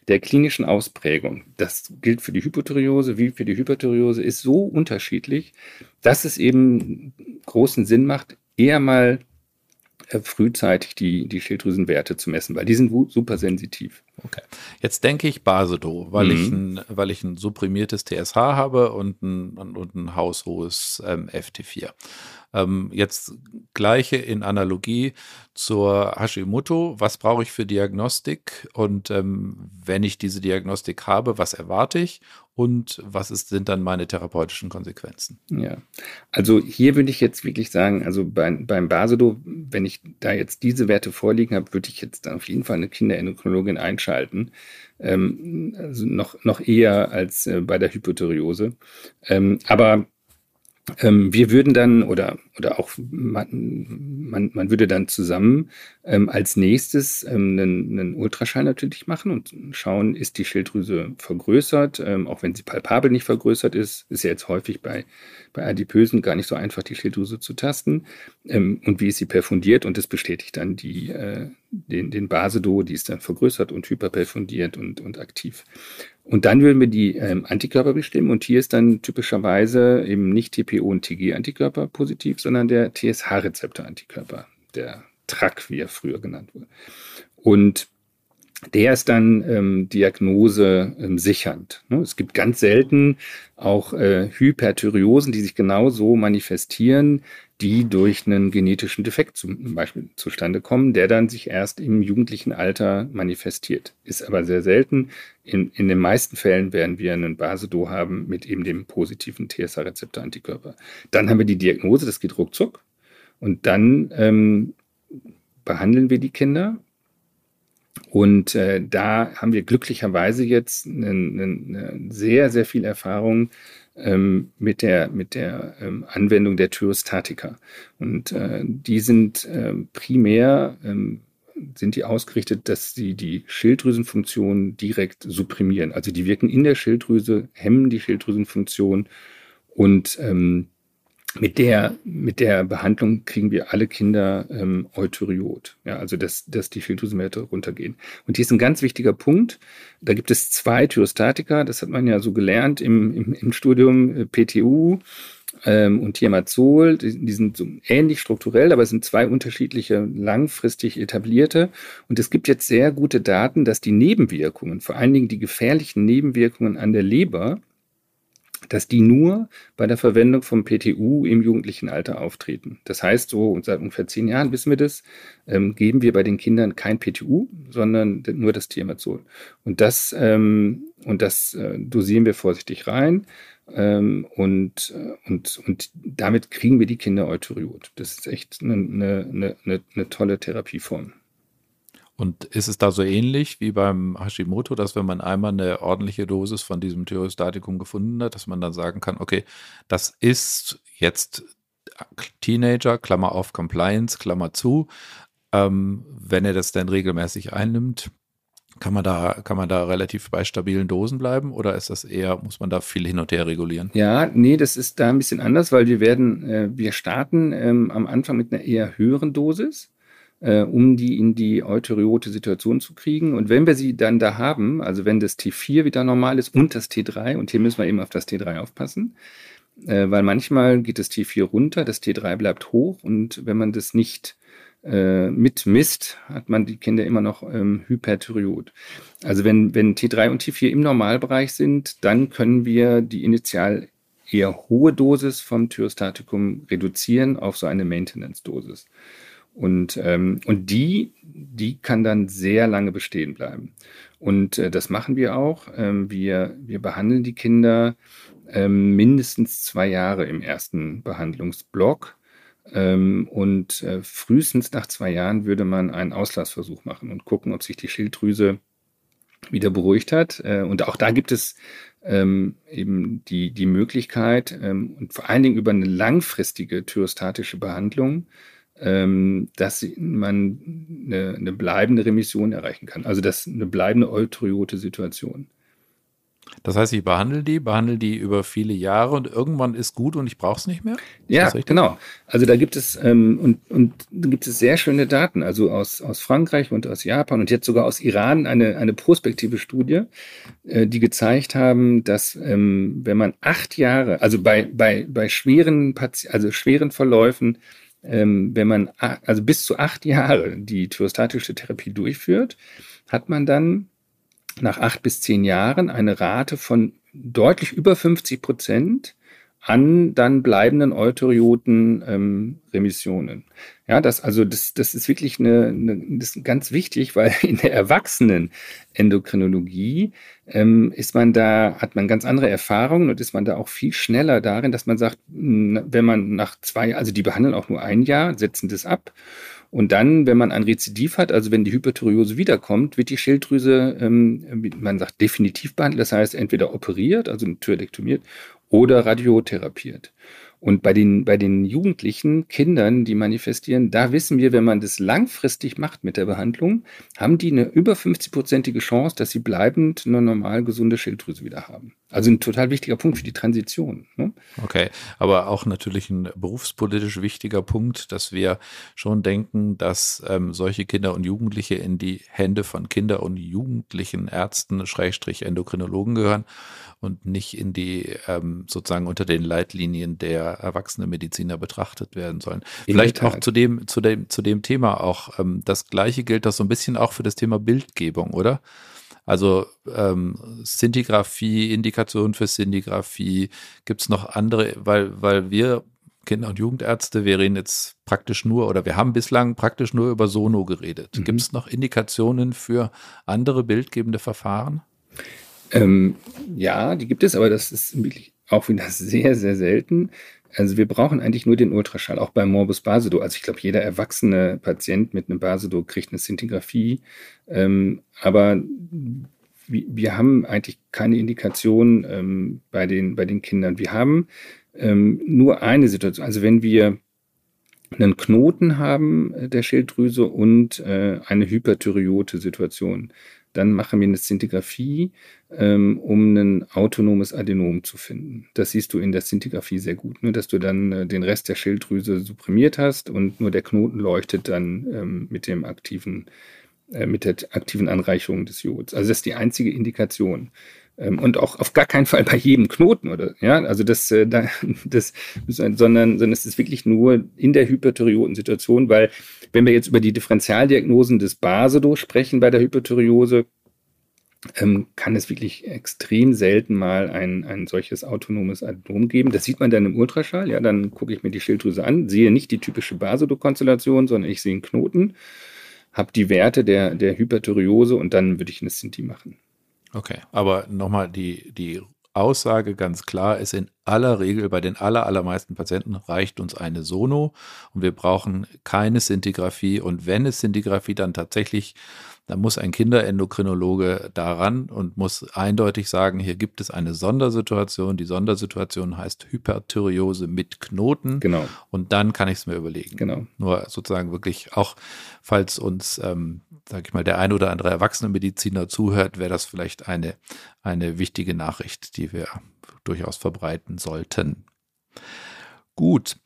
der klinischen Ausprägung, das gilt für die Hypothyreose wie für die Hyperthyreose, ist so unterschiedlich, dass es eben großen Sinn macht, eher mal frühzeitig die, die Schilddrüsenwerte zu messen, weil die sind super sensitiv. Okay. Jetzt denke ich Basedo, weil, mhm. ich ein, weil ich ein supprimiertes TSH habe und ein, und ein haushohes ähm, FT4. Ähm, jetzt gleiche in Analogie zur Hashimoto. Was brauche ich für Diagnostik? Und ähm, wenn ich diese Diagnostik habe, was erwarte ich? Und was ist, sind dann meine therapeutischen Konsequenzen? Ja, also hier würde ich jetzt wirklich sagen, also bei, beim Basedo, wenn ich da jetzt diese Werte vorliegen habe, würde ich jetzt auf jeden Fall eine Kinderendokrinologin einschalten. Ähm, also noch, noch eher als äh, bei der Hypothyreose. Ähm, aber ähm, wir würden dann oder, oder auch man, man, man würde dann zusammen ähm, als nächstes ähm, einen, einen Ultraschall natürlich machen und schauen, ist die Schilddrüse vergrößert, ähm, auch wenn sie palpabel nicht vergrößert ist, ist ja jetzt häufig bei, bei Adipösen gar nicht so einfach, die Schilddrüse zu tasten. Ähm, und wie ist sie perfundiert und das bestätigt dann die, äh, den, den Basedo, die ist dann vergrößert und hyperperfundiert und, und aktiv. Und dann würden wir die ähm, Antikörper bestimmen und hier ist dann typischerweise eben nicht TPO und TG-Antikörper positiv, sondern der TSH-Rezeptor-Antikörper, der TRAC, wie er früher genannt wurde. Und der ist dann ähm, Diagnose ähm, sichernd. Ne? Es gibt ganz selten auch äh, Hyperthyreosen, die sich genau so manifestieren, die durch einen genetischen Defekt zum Beispiel zustande kommen, der dann sich erst im jugendlichen Alter manifestiert. Ist aber sehr selten. In, in den meisten Fällen werden wir einen Basedo haben mit eben dem positiven TSH-Rezeptor-Antikörper. Dann haben wir die Diagnose, das geht ruckzuck. Und dann ähm, behandeln wir die Kinder. Und äh, da haben wir glücklicherweise jetzt eine, eine sehr, sehr viel Erfahrung ähm, mit der, mit der ähm, Anwendung der Thyrostatika. Und äh, die sind äh, primär, ähm, sind die ausgerichtet, dass sie die Schilddrüsenfunktion direkt supprimieren. Also die wirken in der Schilddrüse, hemmen die Schilddrüsenfunktion und ähm, mit der, mit der Behandlung kriegen wir alle Kinder ähm, Eutyriot, ja, also dass, dass die Schilddrüsenwerte runtergehen. Und hier ist ein ganz wichtiger Punkt. Da gibt es zwei Thyrostatika, das hat man ja so gelernt im, im, im Studium äh, PTU ähm, und Thiamazol. Die, die sind so ähnlich strukturell, aber es sind zwei unterschiedliche langfristig etablierte. Und es gibt jetzt sehr gute Daten, dass die Nebenwirkungen, vor allen Dingen die gefährlichen Nebenwirkungen an der Leber, dass die nur bei der Verwendung vom PTU im jugendlichen Alter auftreten. Das heißt, so seit ungefähr zehn Jahren wissen wir das, ähm, geben wir bei den Kindern kein PTU, sondern nur das Thiamazol. Und das, ähm, und das äh, dosieren wir vorsichtig rein. Ähm, und, äh, und, und damit kriegen wir die Kinder Eutyriot. Das ist echt eine, eine, eine, eine tolle Therapieform. Und ist es da so ähnlich wie beim Hashimoto, dass wenn man einmal eine ordentliche Dosis von diesem Thyreostatikum gefunden hat, dass man dann sagen kann, okay, das ist jetzt Teenager, Klammer auf Compliance, Klammer zu. Ähm, wenn er das dann regelmäßig einnimmt, kann man da, kann man da relativ bei stabilen Dosen bleiben oder ist das eher, muss man da viel hin und her regulieren? Ja, nee, das ist da ein bisschen anders, weil wir werden, äh, wir starten ähm, am Anfang mit einer eher höheren Dosis äh, um die in die euteriote Situation zu kriegen. Und wenn wir sie dann da haben, also wenn das T4 wieder normal ist und das T3, und hier müssen wir eben auf das T3 aufpassen, äh, weil manchmal geht das T4 runter, das T3 bleibt hoch und wenn man das nicht äh, mitmisst, hat man die Kinder immer noch ähm, Hyperthyreot. Also wenn, wenn T3 und T4 im Normalbereich sind, dann können wir die initial eher hohe Dosis vom Thyrostatikum reduzieren auf so eine Maintenance-Dosis. Und, ähm, und die, die kann dann sehr lange bestehen bleiben. Und äh, das machen wir auch. Ähm, wir, wir behandeln die Kinder ähm, mindestens zwei Jahre im ersten Behandlungsblock. Ähm, und äh, frühestens nach zwei Jahren würde man einen Auslassversuch machen und gucken, ob sich die Schilddrüse wieder beruhigt hat. Äh, und auch da gibt es ähm, eben die, die Möglichkeit ähm, und vor allen Dingen über eine langfristige thyrostatische Behandlung, dass man eine, eine, bleibende Remission erreichen kann. Also das eine bleibende eutryote Situation. Das heißt, ich behandle die, behandle die über viele Jahre und irgendwann ist gut und ich brauche es nicht mehr? Ja, genau. Also da gibt es ähm, und, und da gibt es sehr schöne Daten, also aus, aus Frankreich und aus Japan und jetzt sogar aus Iran eine, eine prospektive Studie, äh, die gezeigt haben, dass ähm, wenn man acht Jahre, also bei, bei, bei schweren Pati also schweren Verläufen, ähm, wenn man also bis zu acht Jahre die thyrostatische Therapie durchführt, hat man dann nach acht bis zehn Jahren eine Rate von deutlich über 50 Prozent an dann bleibenden Eukaryoten-Remissionen. Ähm, ja, das, also das, das ist wirklich eine, eine, das ist ganz wichtig, weil [laughs] in der Erwachsenen-Endokrinologie ähm, ist man da, hat man ganz andere Erfahrungen und ist man da auch viel schneller darin, dass man sagt, wenn man nach zwei, also die behandeln auch nur ein Jahr, setzen das ab und dann, wenn man ein Rezidiv hat, also wenn die Hyperthyreose wiederkommt, wird die Schilddrüse, ähm, man sagt, definitiv behandelt. Das heißt, entweder operiert, also thyroidektomiert, oder radiotherapiert. Und bei den, bei den jugendlichen Kindern, die manifestieren, da wissen wir, wenn man das langfristig macht mit der Behandlung, haben die eine über 50-prozentige Chance, dass sie bleibend eine normal gesunde Schilddrüse wieder haben. Also ein total wichtiger Punkt für die Transition. Ne? Okay, aber auch natürlich ein berufspolitisch wichtiger Punkt, dass wir schon denken, dass ähm, solche Kinder und Jugendliche in die Hände von Kinder- und Jugendlichen Ärzten, Schrägstrich Endokrinologen gehören und nicht in die ähm, sozusagen unter den Leitlinien der erwachsene Mediziner betrachtet werden sollen. In Vielleicht auch zu dem, zu dem, zu dem Thema auch. Ähm, das Gleiche gilt das so ein bisschen auch für das Thema Bildgebung, oder? Also ähm, Sintigraphie, Indikation für Sintigraphie, gibt es noch andere, weil, weil wir Kinder- und Jugendärzte, wir reden jetzt praktisch nur oder wir haben bislang praktisch nur über Sono geredet. Mhm. Gibt es noch Indikationen für andere bildgebende Verfahren? Ähm, ja, die gibt es, aber das ist wirklich auch wieder [laughs] sehr, sehr selten. Also wir brauchen eigentlich nur den Ultraschall, auch beim Morbus Basedow. Also ich glaube, jeder erwachsene Patient mit einem Basedow kriegt eine Szintigraphie. Ähm, aber wir haben eigentlich keine Indikation ähm, bei, den, bei den Kindern. Wir haben ähm, nur eine Situation. Also wenn wir einen Knoten haben äh, der Schilddrüse und äh, eine hyperthyreote Situation, dann machen wir eine Szintigraphie, ähm, um ein autonomes Adenom zu finden. Das siehst du in der Szintigraphie sehr gut, ne? dass du dann äh, den Rest der Schilddrüse supprimiert hast und nur der Knoten leuchtet dann ähm, mit dem aktiven, äh, mit der aktiven Anreicherung des Jods. Also das ist die einzige Indikation. Ähm, und auch auf gar keinen Fall bei jedem Knoten oder ja, also das, äh, [laughs] das, sondern, sondern es ist wirklich nur in der hyperthyreoten Situation, weil wenn wir jetzt über die Differentialdiagnosen des Basedo sprechen bei der Hyperthyreose, ähm, kann es wirklich extrem selten mal ein, ein solches autonomes Adenom geben. Das sieht man dann im Ultraschall. Ja, dann gucke ich mir die Schilddrüse an, sehe nicht die typische Basedo-Konstellation, sondern ich sehe einen Knoten, habe die Werte der, der Hyperthyreose und dann würde ich eine Sinti machen. Okay, aber nochmal die, die Aussage ganz klar ist, in aller Regel bei den aller, allermeisten Patienten reicht uns eine Sono und wir brauchen keine Sintigraphie. Und wenn es Sintigraphie dann tatsächlich da muss ein Kinderendokrinologe daran und muss eindeutig sagen, hier gibt es eine Sondersituation. Die Sondersituation heißt Hyperthyreose mit Knoten. Genau. Und dann kann ich es mir überlegen. Genau. Nur sozusagen wirklich auch, falls uns, ähm, sag ich mal, der ein oder andere Erwachsenenmediziner zuhört, wäre das vielleicht eine, eine wichtige Nachricht, die wir durchaus verbreiten sollten. Gut.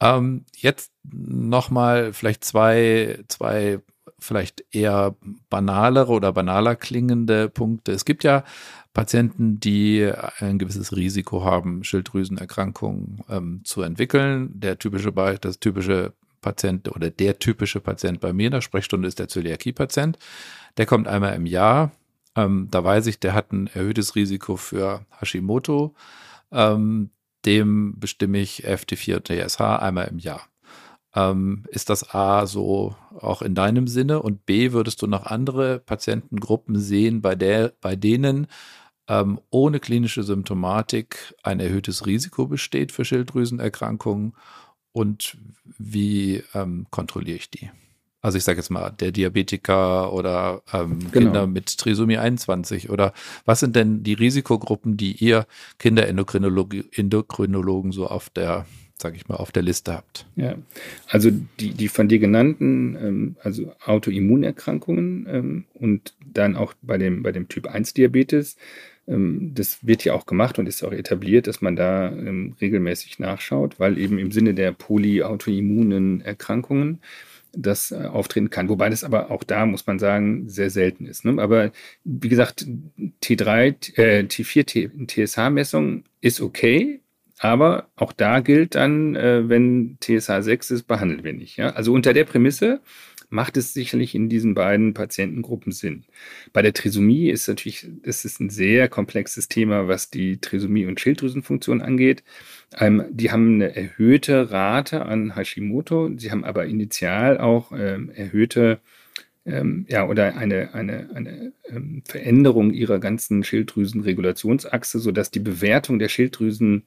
Ähm, jetzt nochmal vielleicht zwei, zwei vielleicht eher banalere oder banaler klingende Punkte. Es gibt ja Patienten, die ein gewisses Risiko haben, Schilddrüsenerkrankungen ähm, zu entwickeln. Der typische, das typische Patient oder der typische Patient bei mir in der Sprechstunde ist der Zöliakie-Patient. Der kommt einmal im Jahr. Ähm, da weiß ich, der hat ein erhöhtes Risiko für Hashimoto. Ähm, dem bestimme ich FT4 und TSH einmal im Jahr. Ähm, ist das A so auch in deinem Sinne? Und B, würdest du noch andere Patientengruppen sehen, bei, der, bei denen ähm, ohne klinische Symptomatik ein erhöhtes Risiko besteht für Schilddrüsenerkrankungen? Und wie ähm, kontrolliere ich die? Also ich sage jetzt mal, der Diabetiker oder ähm, genau. Kinder mit Trisomie 21 oder was sind denn die Risikogruppen, die ihr Kinderendokrinologen so auf der sage ich mal, auf der Liste habt. Ja, also die, die von dir genannten, ähm, also Autoimmunerkrankungen ähm, und dann auch bei dem, bei dem Typ 1 Diabetes, ähm, das wird ja auch gemacht und ist auch etabliert, dass man da ähm, regelmäßig nachschaut, weil eben im Sinne der polyautoimmunen Erkrankungen das äh, auftreten kann. Wobei das aber auch da, muss man sagen, sehr selten ist. Ne? Aber wie gesagt, T3, äh, T4, TSH-Messung ist okay, aber auch da gilt dann, äh, wenn TSH 6 ist, behandeln wir nicht. Ja? Also unter der Prämisse macht es sicherlich in diesen beiden Patientengruppen Sinn. Bei der Trisomie ist natürlich, ist ein sehr komplexes Thema, was die Trisomie und Schilddrüsenfunktion angeht. Ähm, die haben eine erhöhte Rate an Hashimoto, sie haben aber initial auch ähm, erhöhte ähm, ja, oder eine, eine, eine ähm, Veränderung ihrer ganzen Schilddrüsenregulationsachse, sodass die Bewertung der Schilddrüsen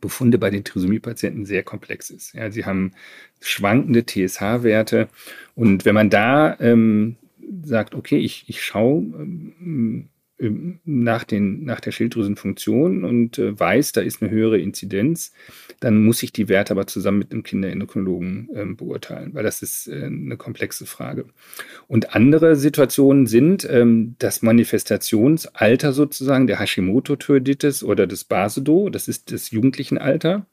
Befunde bei den Trisomie-Patienten sehr komplex ist. Ja, sie haben schwankende TSH-Werte und wenn man da ähm, sagt, okay, ich, ich schaue ähm, nach, den, nach der Schilddrüsenfunktion und äh, weiß, da ist eine höhere Inzidenz, dann muss ich die Werte aber zusammen mit einem Kinderendokrinologen äh, beurteilen, weil das ist äh, eine komplexe Frage. Und andere Situationen sind ähm, das Manifestationsalter sozusagen der Hashimoto-Thyreoiditis oder des Basedo, das ist das Jugendlichenalter.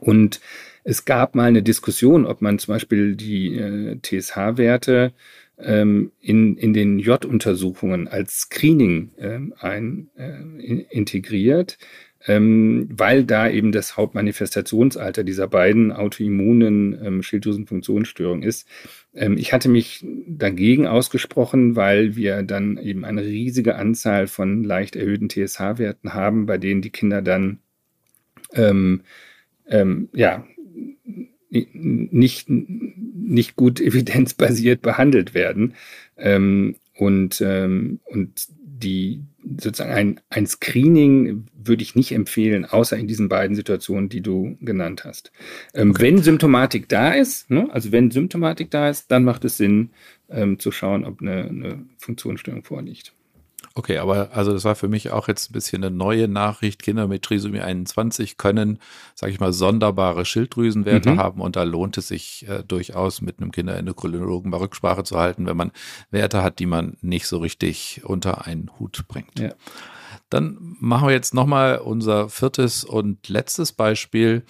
Und es gab mal eine Diskussion, ob man zum Beispiel die äh, TSH-Werte ähm, in, in den J-Untersuchungen als Screening ähm, ein, äh, in, integriert, ähm, weil da eben das Hauptmanifestationsalter dieser beiden autoimmunen ähm, Schilddrüsenfunktionsstörungen ist. Ähm, ich hatte mich dagegen ausgesprochen, weil wir dann eben eine riesige Anzahl von leicht erhöhten TSH-Werten haben, bei denen die Kinder dann ähm, ähm, ja nicht, nicht gut evidenzbasiert behandelt werden. Ähm, und, ähm, und die sozusagen ein, ein Screening würde ich nicht empfehlen, außer in diesen beiden Situationen, die du genannt hast. Ähm, okay. Wenn Symptomatik da ist, ne, also wenn Symptomatik da ist, dann macht es Sinn, ähm, zu schauen, ob eine, eine Funktionsstörung vorliegt. Okay, aber also das war für mich auch jetzt ein bisschen eine neue Nachricht. Kinder mit Trisomie 21 können, sage ich mal, sonderbare Schilddrüsenwerte mhm. haben und da lohnt es sich äh, durchaus mit einem Kinderendokrinologen mal Rücksprache zu halten, wenn man Werte hat, die man nicht so richtig unter einen Hut bringt. Ja. Dann machen wir jetzt nochmal unser viertes und letztes Beispiel.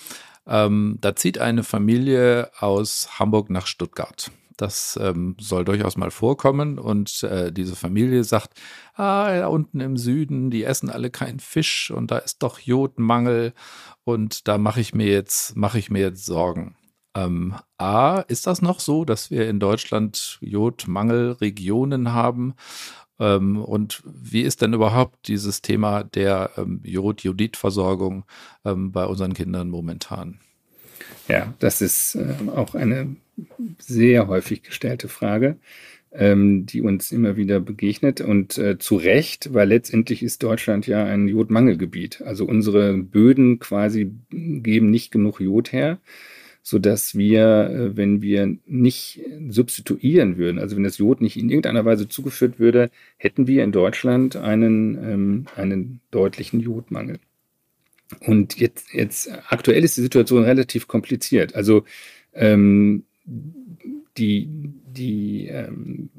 Ähm, da zieht eine Familie aus Hamburg nach Stuttgart. Das ähm, soll durchaus mal vorkommen. Und äh, diese Familie sagt, ah, da unten im Süden, die essen alle keinen Fisch und da ist doch Jodmangel und da mache ich mir jetzt, mache ich mir jetzt Sorgen. Ähm, A, ist das noch so, dass wir in Deutschland Jodmangelregionen haben? Ähm, und wie ist denn überhaupt dieses Thema der ähm, Jod-Jodid-Versorgung ähm, bei unseren Kindern momentan? Ja, das ist äh, auch eine sehr häufig gestellte Frage, ähm, die uns immer wieder begegnet und äh, zu Recht, weil letztendlich ist Deutschland ja ein Jodmangelgebiet. Also unsere Böden quasi geben nicht genug Jod her, sodass wir, äh, wenn wir nicht substituieren würden, also wenn das Jod nicht in irgendeiner Weise zugeführt würde, hätten wir in Deutschland einen, ähm, einen deutlichen Jodmangel. Und jetzt, jetzt aktuell ist die Situation relativ kompliziert. Also ähm, die, die ähm,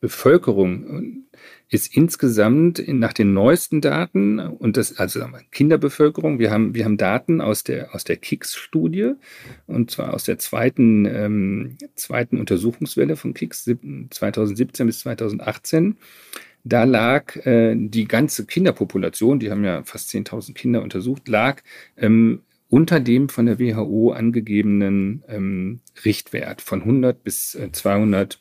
Bevölkerung ist insgesamt in, nach den neuesten Daten und das also Kinderbevölkerung. Wir haben wir haben Daten aus der aus der KICS-Studie und zwar aus der zweiten ähm, zweiten Untersuchungswelle von KICS 2017 bis 2018. Da lag äh, die ganze Kinderpopulation, die haben ja fast 10.000 Kinder untersucht, lag ähm, unter dem von der WHO angegebenen ähm, Richtwert von 100 bis äh, 200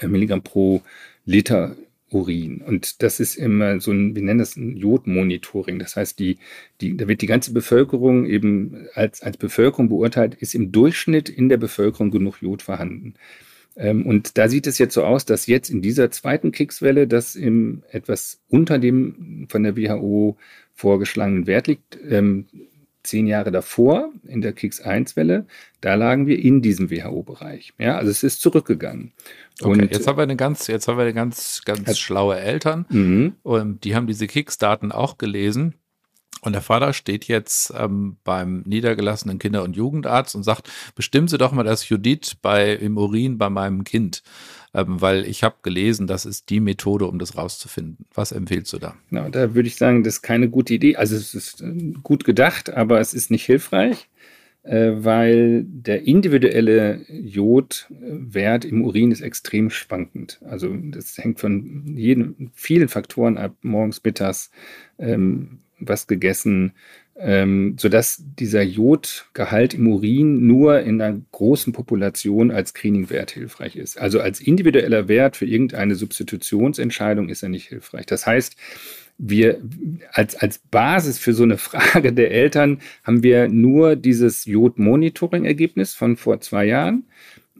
äh, Milligramm pro Liter Urin. Und das ist immer so ein, wir nennen das ein Jodmonitoring. Das heißt, die, die, da wird die ganze Bevölkerung eben als, als Bevölkerung beurteilt, ist im Durchschnitt in der Bevölkerung genug Jod vorhanden. Ähm, und da sieht es jetzt so aus, dass jetzt in dieser zweiten Kickswelle das im etwas unter dem von der WHO vorgeschlagenen Wert liegt. Ähm, zehn Jahre davor, in der Kicks-1-Welle, da lagen wir in diesem WHO-Bereich. Ja, also es ist zurückgegangen. Okay, und jetzt haben wir eine ganz, jetzt haben wir eine ganz, ganz hat, schlaue Eltern mhm. und die haben diese Kicks-Daten auch gelesen. Und der Vater steht jetzt ähm, beim niedergelassenen Kinder- und Jugendarzt und sagt, bestimmen Sie doch mal das Judith bei, im Urin bei meinem Kind ähm, weil ich habe gelesen, das ist die Methode, um das rauszufinden. Was empfiehlst du da? Na, da würde ich sagen, das ist keine gute Idee. Also es ist äh, gut gedacht, aber es ist nicht hilfreich, äh, weil der individuelle Jodwert im Urin ist extrem schwankend. Also das hängt von jeden, vielen Faktoren ab, morgens, mittags, ähm, was gegessen, ähm, sodass dieser Jodgehalt im Urin nur in einer großen Population als Screeningwert hilfreich ist. Also als individueller Wert für irgendeine Substitutionsentscheidung ist er nicht hilfreich. Das heißt, wir als, als Basis für so eine Frage der Eltern haben wir nur dieses Jod-Monitoring-Ergebnis von vor zwei Jahren.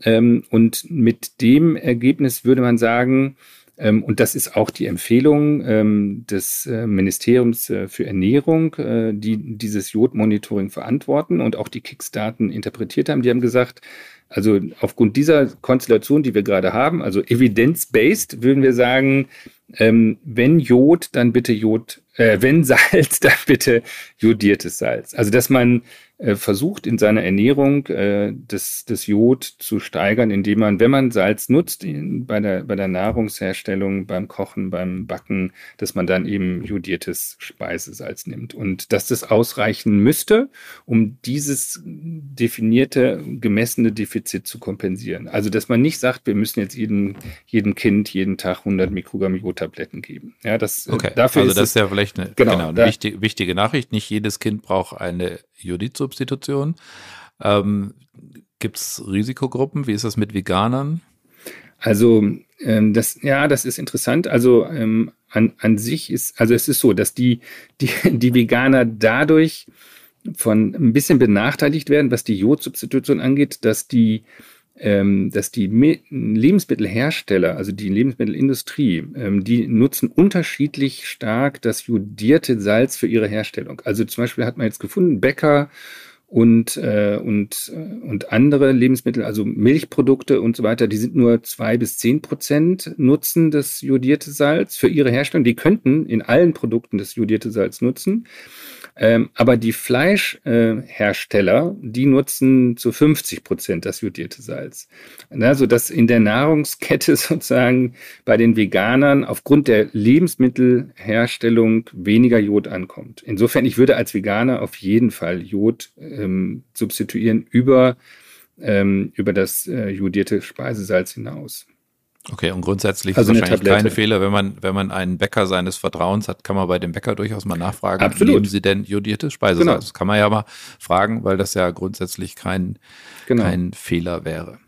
Ähm, und mit dem Ergebnis würde man sagen, und das ist auch die Empfehlung ähm, des äh, Ministeriums äh, für Ernährung, äh, die dieses Jodmonitoring verantworten und auch die KICS-Daten interpretiert haben. Die haben gesagt, also aufgrund dieser Konstellation, die wir gerade haben, also evidence-based, würden wir sagen, ähm, wenn Jod, dann bitte Jod, äh, wenn [laughs] Salz, dann bitte jodiertes Salz. Also dass man äh, versucht in seiner Ernährung äh, das, das Jod zu steigern, indem man, wenn man Salz nutzt, in, bei, der, bei der Nahrungsherstellung, beim Kochen, beim Backen, dass man dann eben jodiertes Speisesalz nimmt. Und dass das ausreichen müsste, um dieses definierte, gemessene Defizit zu kompensieren. Also dass man nicht sagt, wir müssen jetzt jedem, jedem Kind jeden Tag 100 Mikrogramm Jodtabletten geben. Ja, das, äh, okay. dafür also das ist ja vielleicht eine, genau, genau, eine da, wichtige, Nachricht. Nicht jedes Kind braucht eine Jodid-Substitution. Ähm, Gibt es Risikogruppen? Wie ist das mit Veganern? Also ähm, das, ja, das ist interessant. Also ähm, an, an sich ist, also es ist so, dass die, die, die Veganer dadurch von ein bisschen benachteiligt werden, was die Jodsubstitution angeht, dass die dass die Lebensmittelhersteller, also die Lebensmittelindustrie, ähm, die nutzen unterschiedlich stark das jodierte Salz für ihre Herstellung. Also zum Beispiel hat man jetzt gefunden, Bäcker und, äh, und, äh, und andere Lebensmittel, also Milchprodukte und so weiter, die sind nur zwei bis zehn Prozent nutzen das jodierte Salz für ihre Herstellung. Die könnten in allen Produkten das jodierte Salz nutzen. Ähm, aber die Fleischhersteller, äh, die nutzen zu 50 Prozent das jodierte Salz. Na, sodass in der Nahrungskette [laughs] sozusagen bei den Veganern aufgrund der Lebensmittelherstellung weniger Jod ankommt. Insofern, ich würde als Veganer auf jeden Fall Jod ähm, substituieren über, ähm, über das äh, jodierte Speisesalz hinaus. Okay, und grundsätzlich also ist wahrscheinlich keine Fehler, wenn man, wenn man einen Bäcker seines Vertrauens hat, kann man bei dem Bäcker durchaus mal nachfragen, Absolut. nehmen Sie denn jodiertes Speisesalz? Genau. Das kann man ja mal fragen, weil das ja grundsätzlich kein, genau. kein Fehler wäre.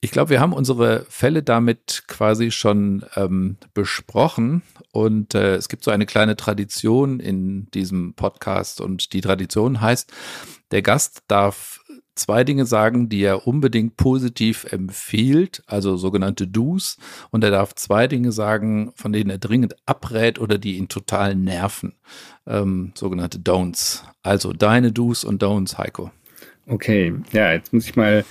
Ich glaube, wir haben unsere Fälle damit quasi schon ähm, besprochen und äh, es gibt so eine kleine Tradition in diesem Podcast und die Tradition heißt, der Gast darf zwei Dinge sagen, die er unbedingt positiv empfiehlt, also sogenannte Do's, und er darf zwei Dinge sagen, von denen er dringend abrät oder die ihn total nerven, ähm, sogenannte Don'ts. Also deine Do's und Don'ts, Heiko. Okay, ja, jetzt muss ich mal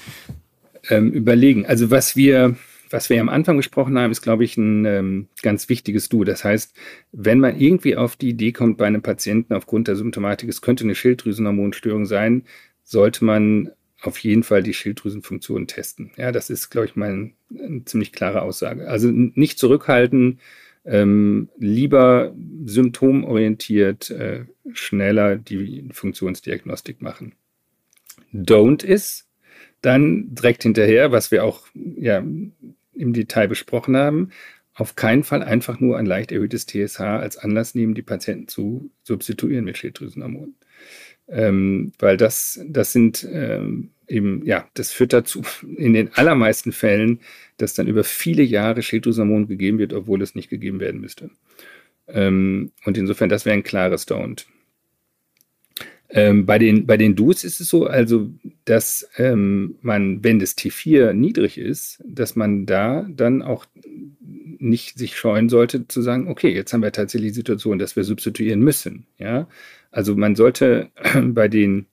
ähm, überlegen. Also was wir was wir am Anfang gesprochen haben, ist, glaube ich, ein ähm, ganz wichtiges Du. Das heißt, wenn man irgendwie auf die Idee kommt bei einem Patienten aufgrund der Symptomatik, es könnte eine Schilddrüsenhormonstörung sein, sollte man auf jeden Fall die Schilddrüsenfunktion testen. Ja, das ist, glaube ich, mein, eine ziemlich klare Aussage. Also nicht zurückhalten, ähm, lieber symptomorientiert äh, schneller die Funktionsdiagnostik machen. Don't ist dann direkt hinterher, was wir auch ja, im Detail besprochen haben, auf keinen Fall einfach nur ein leicht erhöhtes TSH als Anlass nehmen, die Patienten zu substituieren mit Schilddrüsenhormonen. Ähm, weil das, das sind ähm, eben, ja, das führt dazu, in den allermeisten Fällen, dass dann über viele Jahre Schilddrüsenhormon gegeben wird, obwohl es nicht gegeben werden müsste. Ähm, und insofern, das wäre ein klares Don't. Ähm, bei, den, bei den Dus ist es so, also, dass ähm, man, wenn das T4 niedrig ist, dass man da dann auch nicht sich scheuen sollte zu sagen, okay, jetzt haben wir tatsächlich die Situation, dass wir substituieren müssen. Ja, also man sollte [clears throat] bei den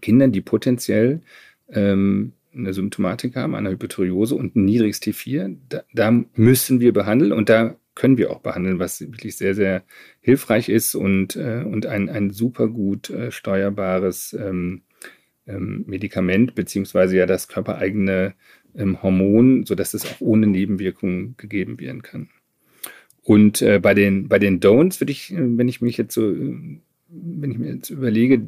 Kindern, die potenziell ähm, eine Symptomatik haben, eine Hypothyreose und ein niedriges T4, da, da, müssen wir behandeln und da können wir auch behandeln, was wirklich sehr, sehr hilfreich ist und, äh, und ein, ein super gut äh, steuerbares ähm, ähm, Medikament, beziehungsweise ja das körpereigene ähm, Hormon, sodass es auch ohne Nebenwirkungen gegeben werden kann. Und äh, bei den, bei den Don'ts würde ich, äh, wenn ich mich jetzt so, äh, wenn ich mir jetzt überlege,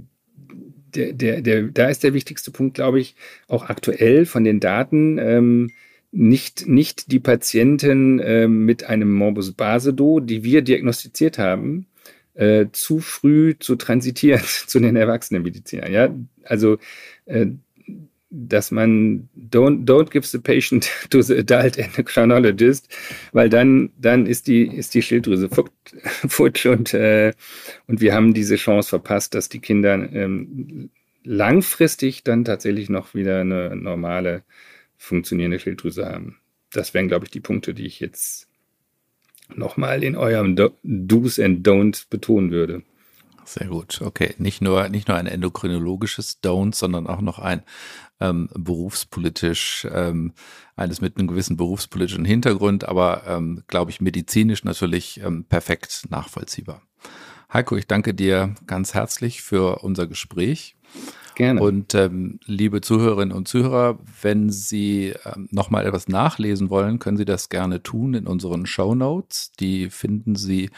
der, der, der, da ist der wichtigste Punkt, glaube ich, auch aktuell von den Daten, ähm, nicht, nicht die Patienten äh, mit einem Morbus Basedow, die wir diagnostiziert haben, äh, zu früh zu transitieren [laughs] zu den Erwachsenenmedizinern. Ja, also äh, dass man don't, don't give the patient [laughs] to the adult endocrinologist, weil dann, dann ist die, ist die Schilddrüse [laughs] futsch und, äh, und wir haben diese Chance verpasst, dass die Kinder ähm, langfristig dann tatsächlich noch wieder eine normale funktionierende Schilddrüse haben. Das wären, glaube ich, die Punkte, die ich jetzt nochmal in eurem Do's and Don'ts betonen würde. Sehr gut. Okay. Nicht nur, nicht nur ein endokrinologisches Don't, sondern auch noch ein ähm, berufspolitisch, ähm, eines mit einem gewissen berufspolitischen Hintergrund, aber ähm, glaube ich medizinisch natürlich ähm, perfekt nachvollziehbar. Heiko, ich danke dir ganz herzlich für unser Gespräch. Gerne. Und ähm, liebe Zuhörerinnen und Zuhörer, wenn Sie ähm, nochmal etwas nachlesen wollen, können Sie das gerne tun in unseren Show Notes. Die finden Sie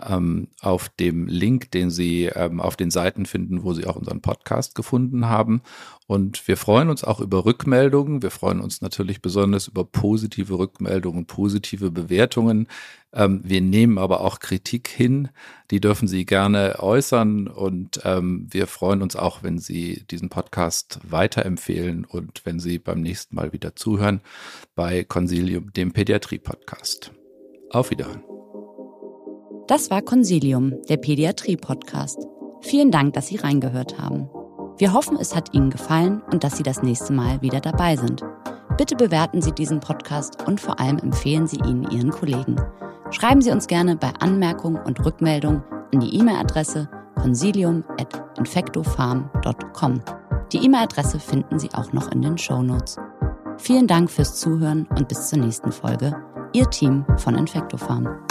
ähm, auf dem Link, den Sie ähm, auf den Seiten finden, wo Sie auch unseren Podcast gefunden haben. Und wir freuen uns auch über Rückmeldungen. Wir freuen uns natürlich besonders über positive Rückmeldungen, positive Bewertungen. Ähm, wir nehmen aber auch Kritik hin. Die dürfen Sie gerne äußern. Und ähm, wir freuen uns auch, wenn Sie diesen Podcast weiterempfehlen und wenn Sie beim nächsten Mal wieder zuhören bei Consilium, dem Pädiatrie-Podcast. Auf Wiederhören. Das war Consilium, der Pädiatrie-Podcast. Vielen Dank, dass Sie reingehört haben. Wir hoffen, es hat Ihnen gefallen und dass Sie das nächste Mal wieder dabei sind. Bitte bewerten Sie diesen Podcast und vor allem empfehlen Sie ihn Ihren Kollegen. Schreiben Sie uns gerne bei Anmerkungen und Rückmeldungen an die E-Mail-Adresse consilium.infectofarm.com. Die E-Mail-Adresse finden Sie auch noch in den Show Notes. Vielen Dank fürs Zuhören und bis zur nächsten Folge. Ihr Team von Infectofarm.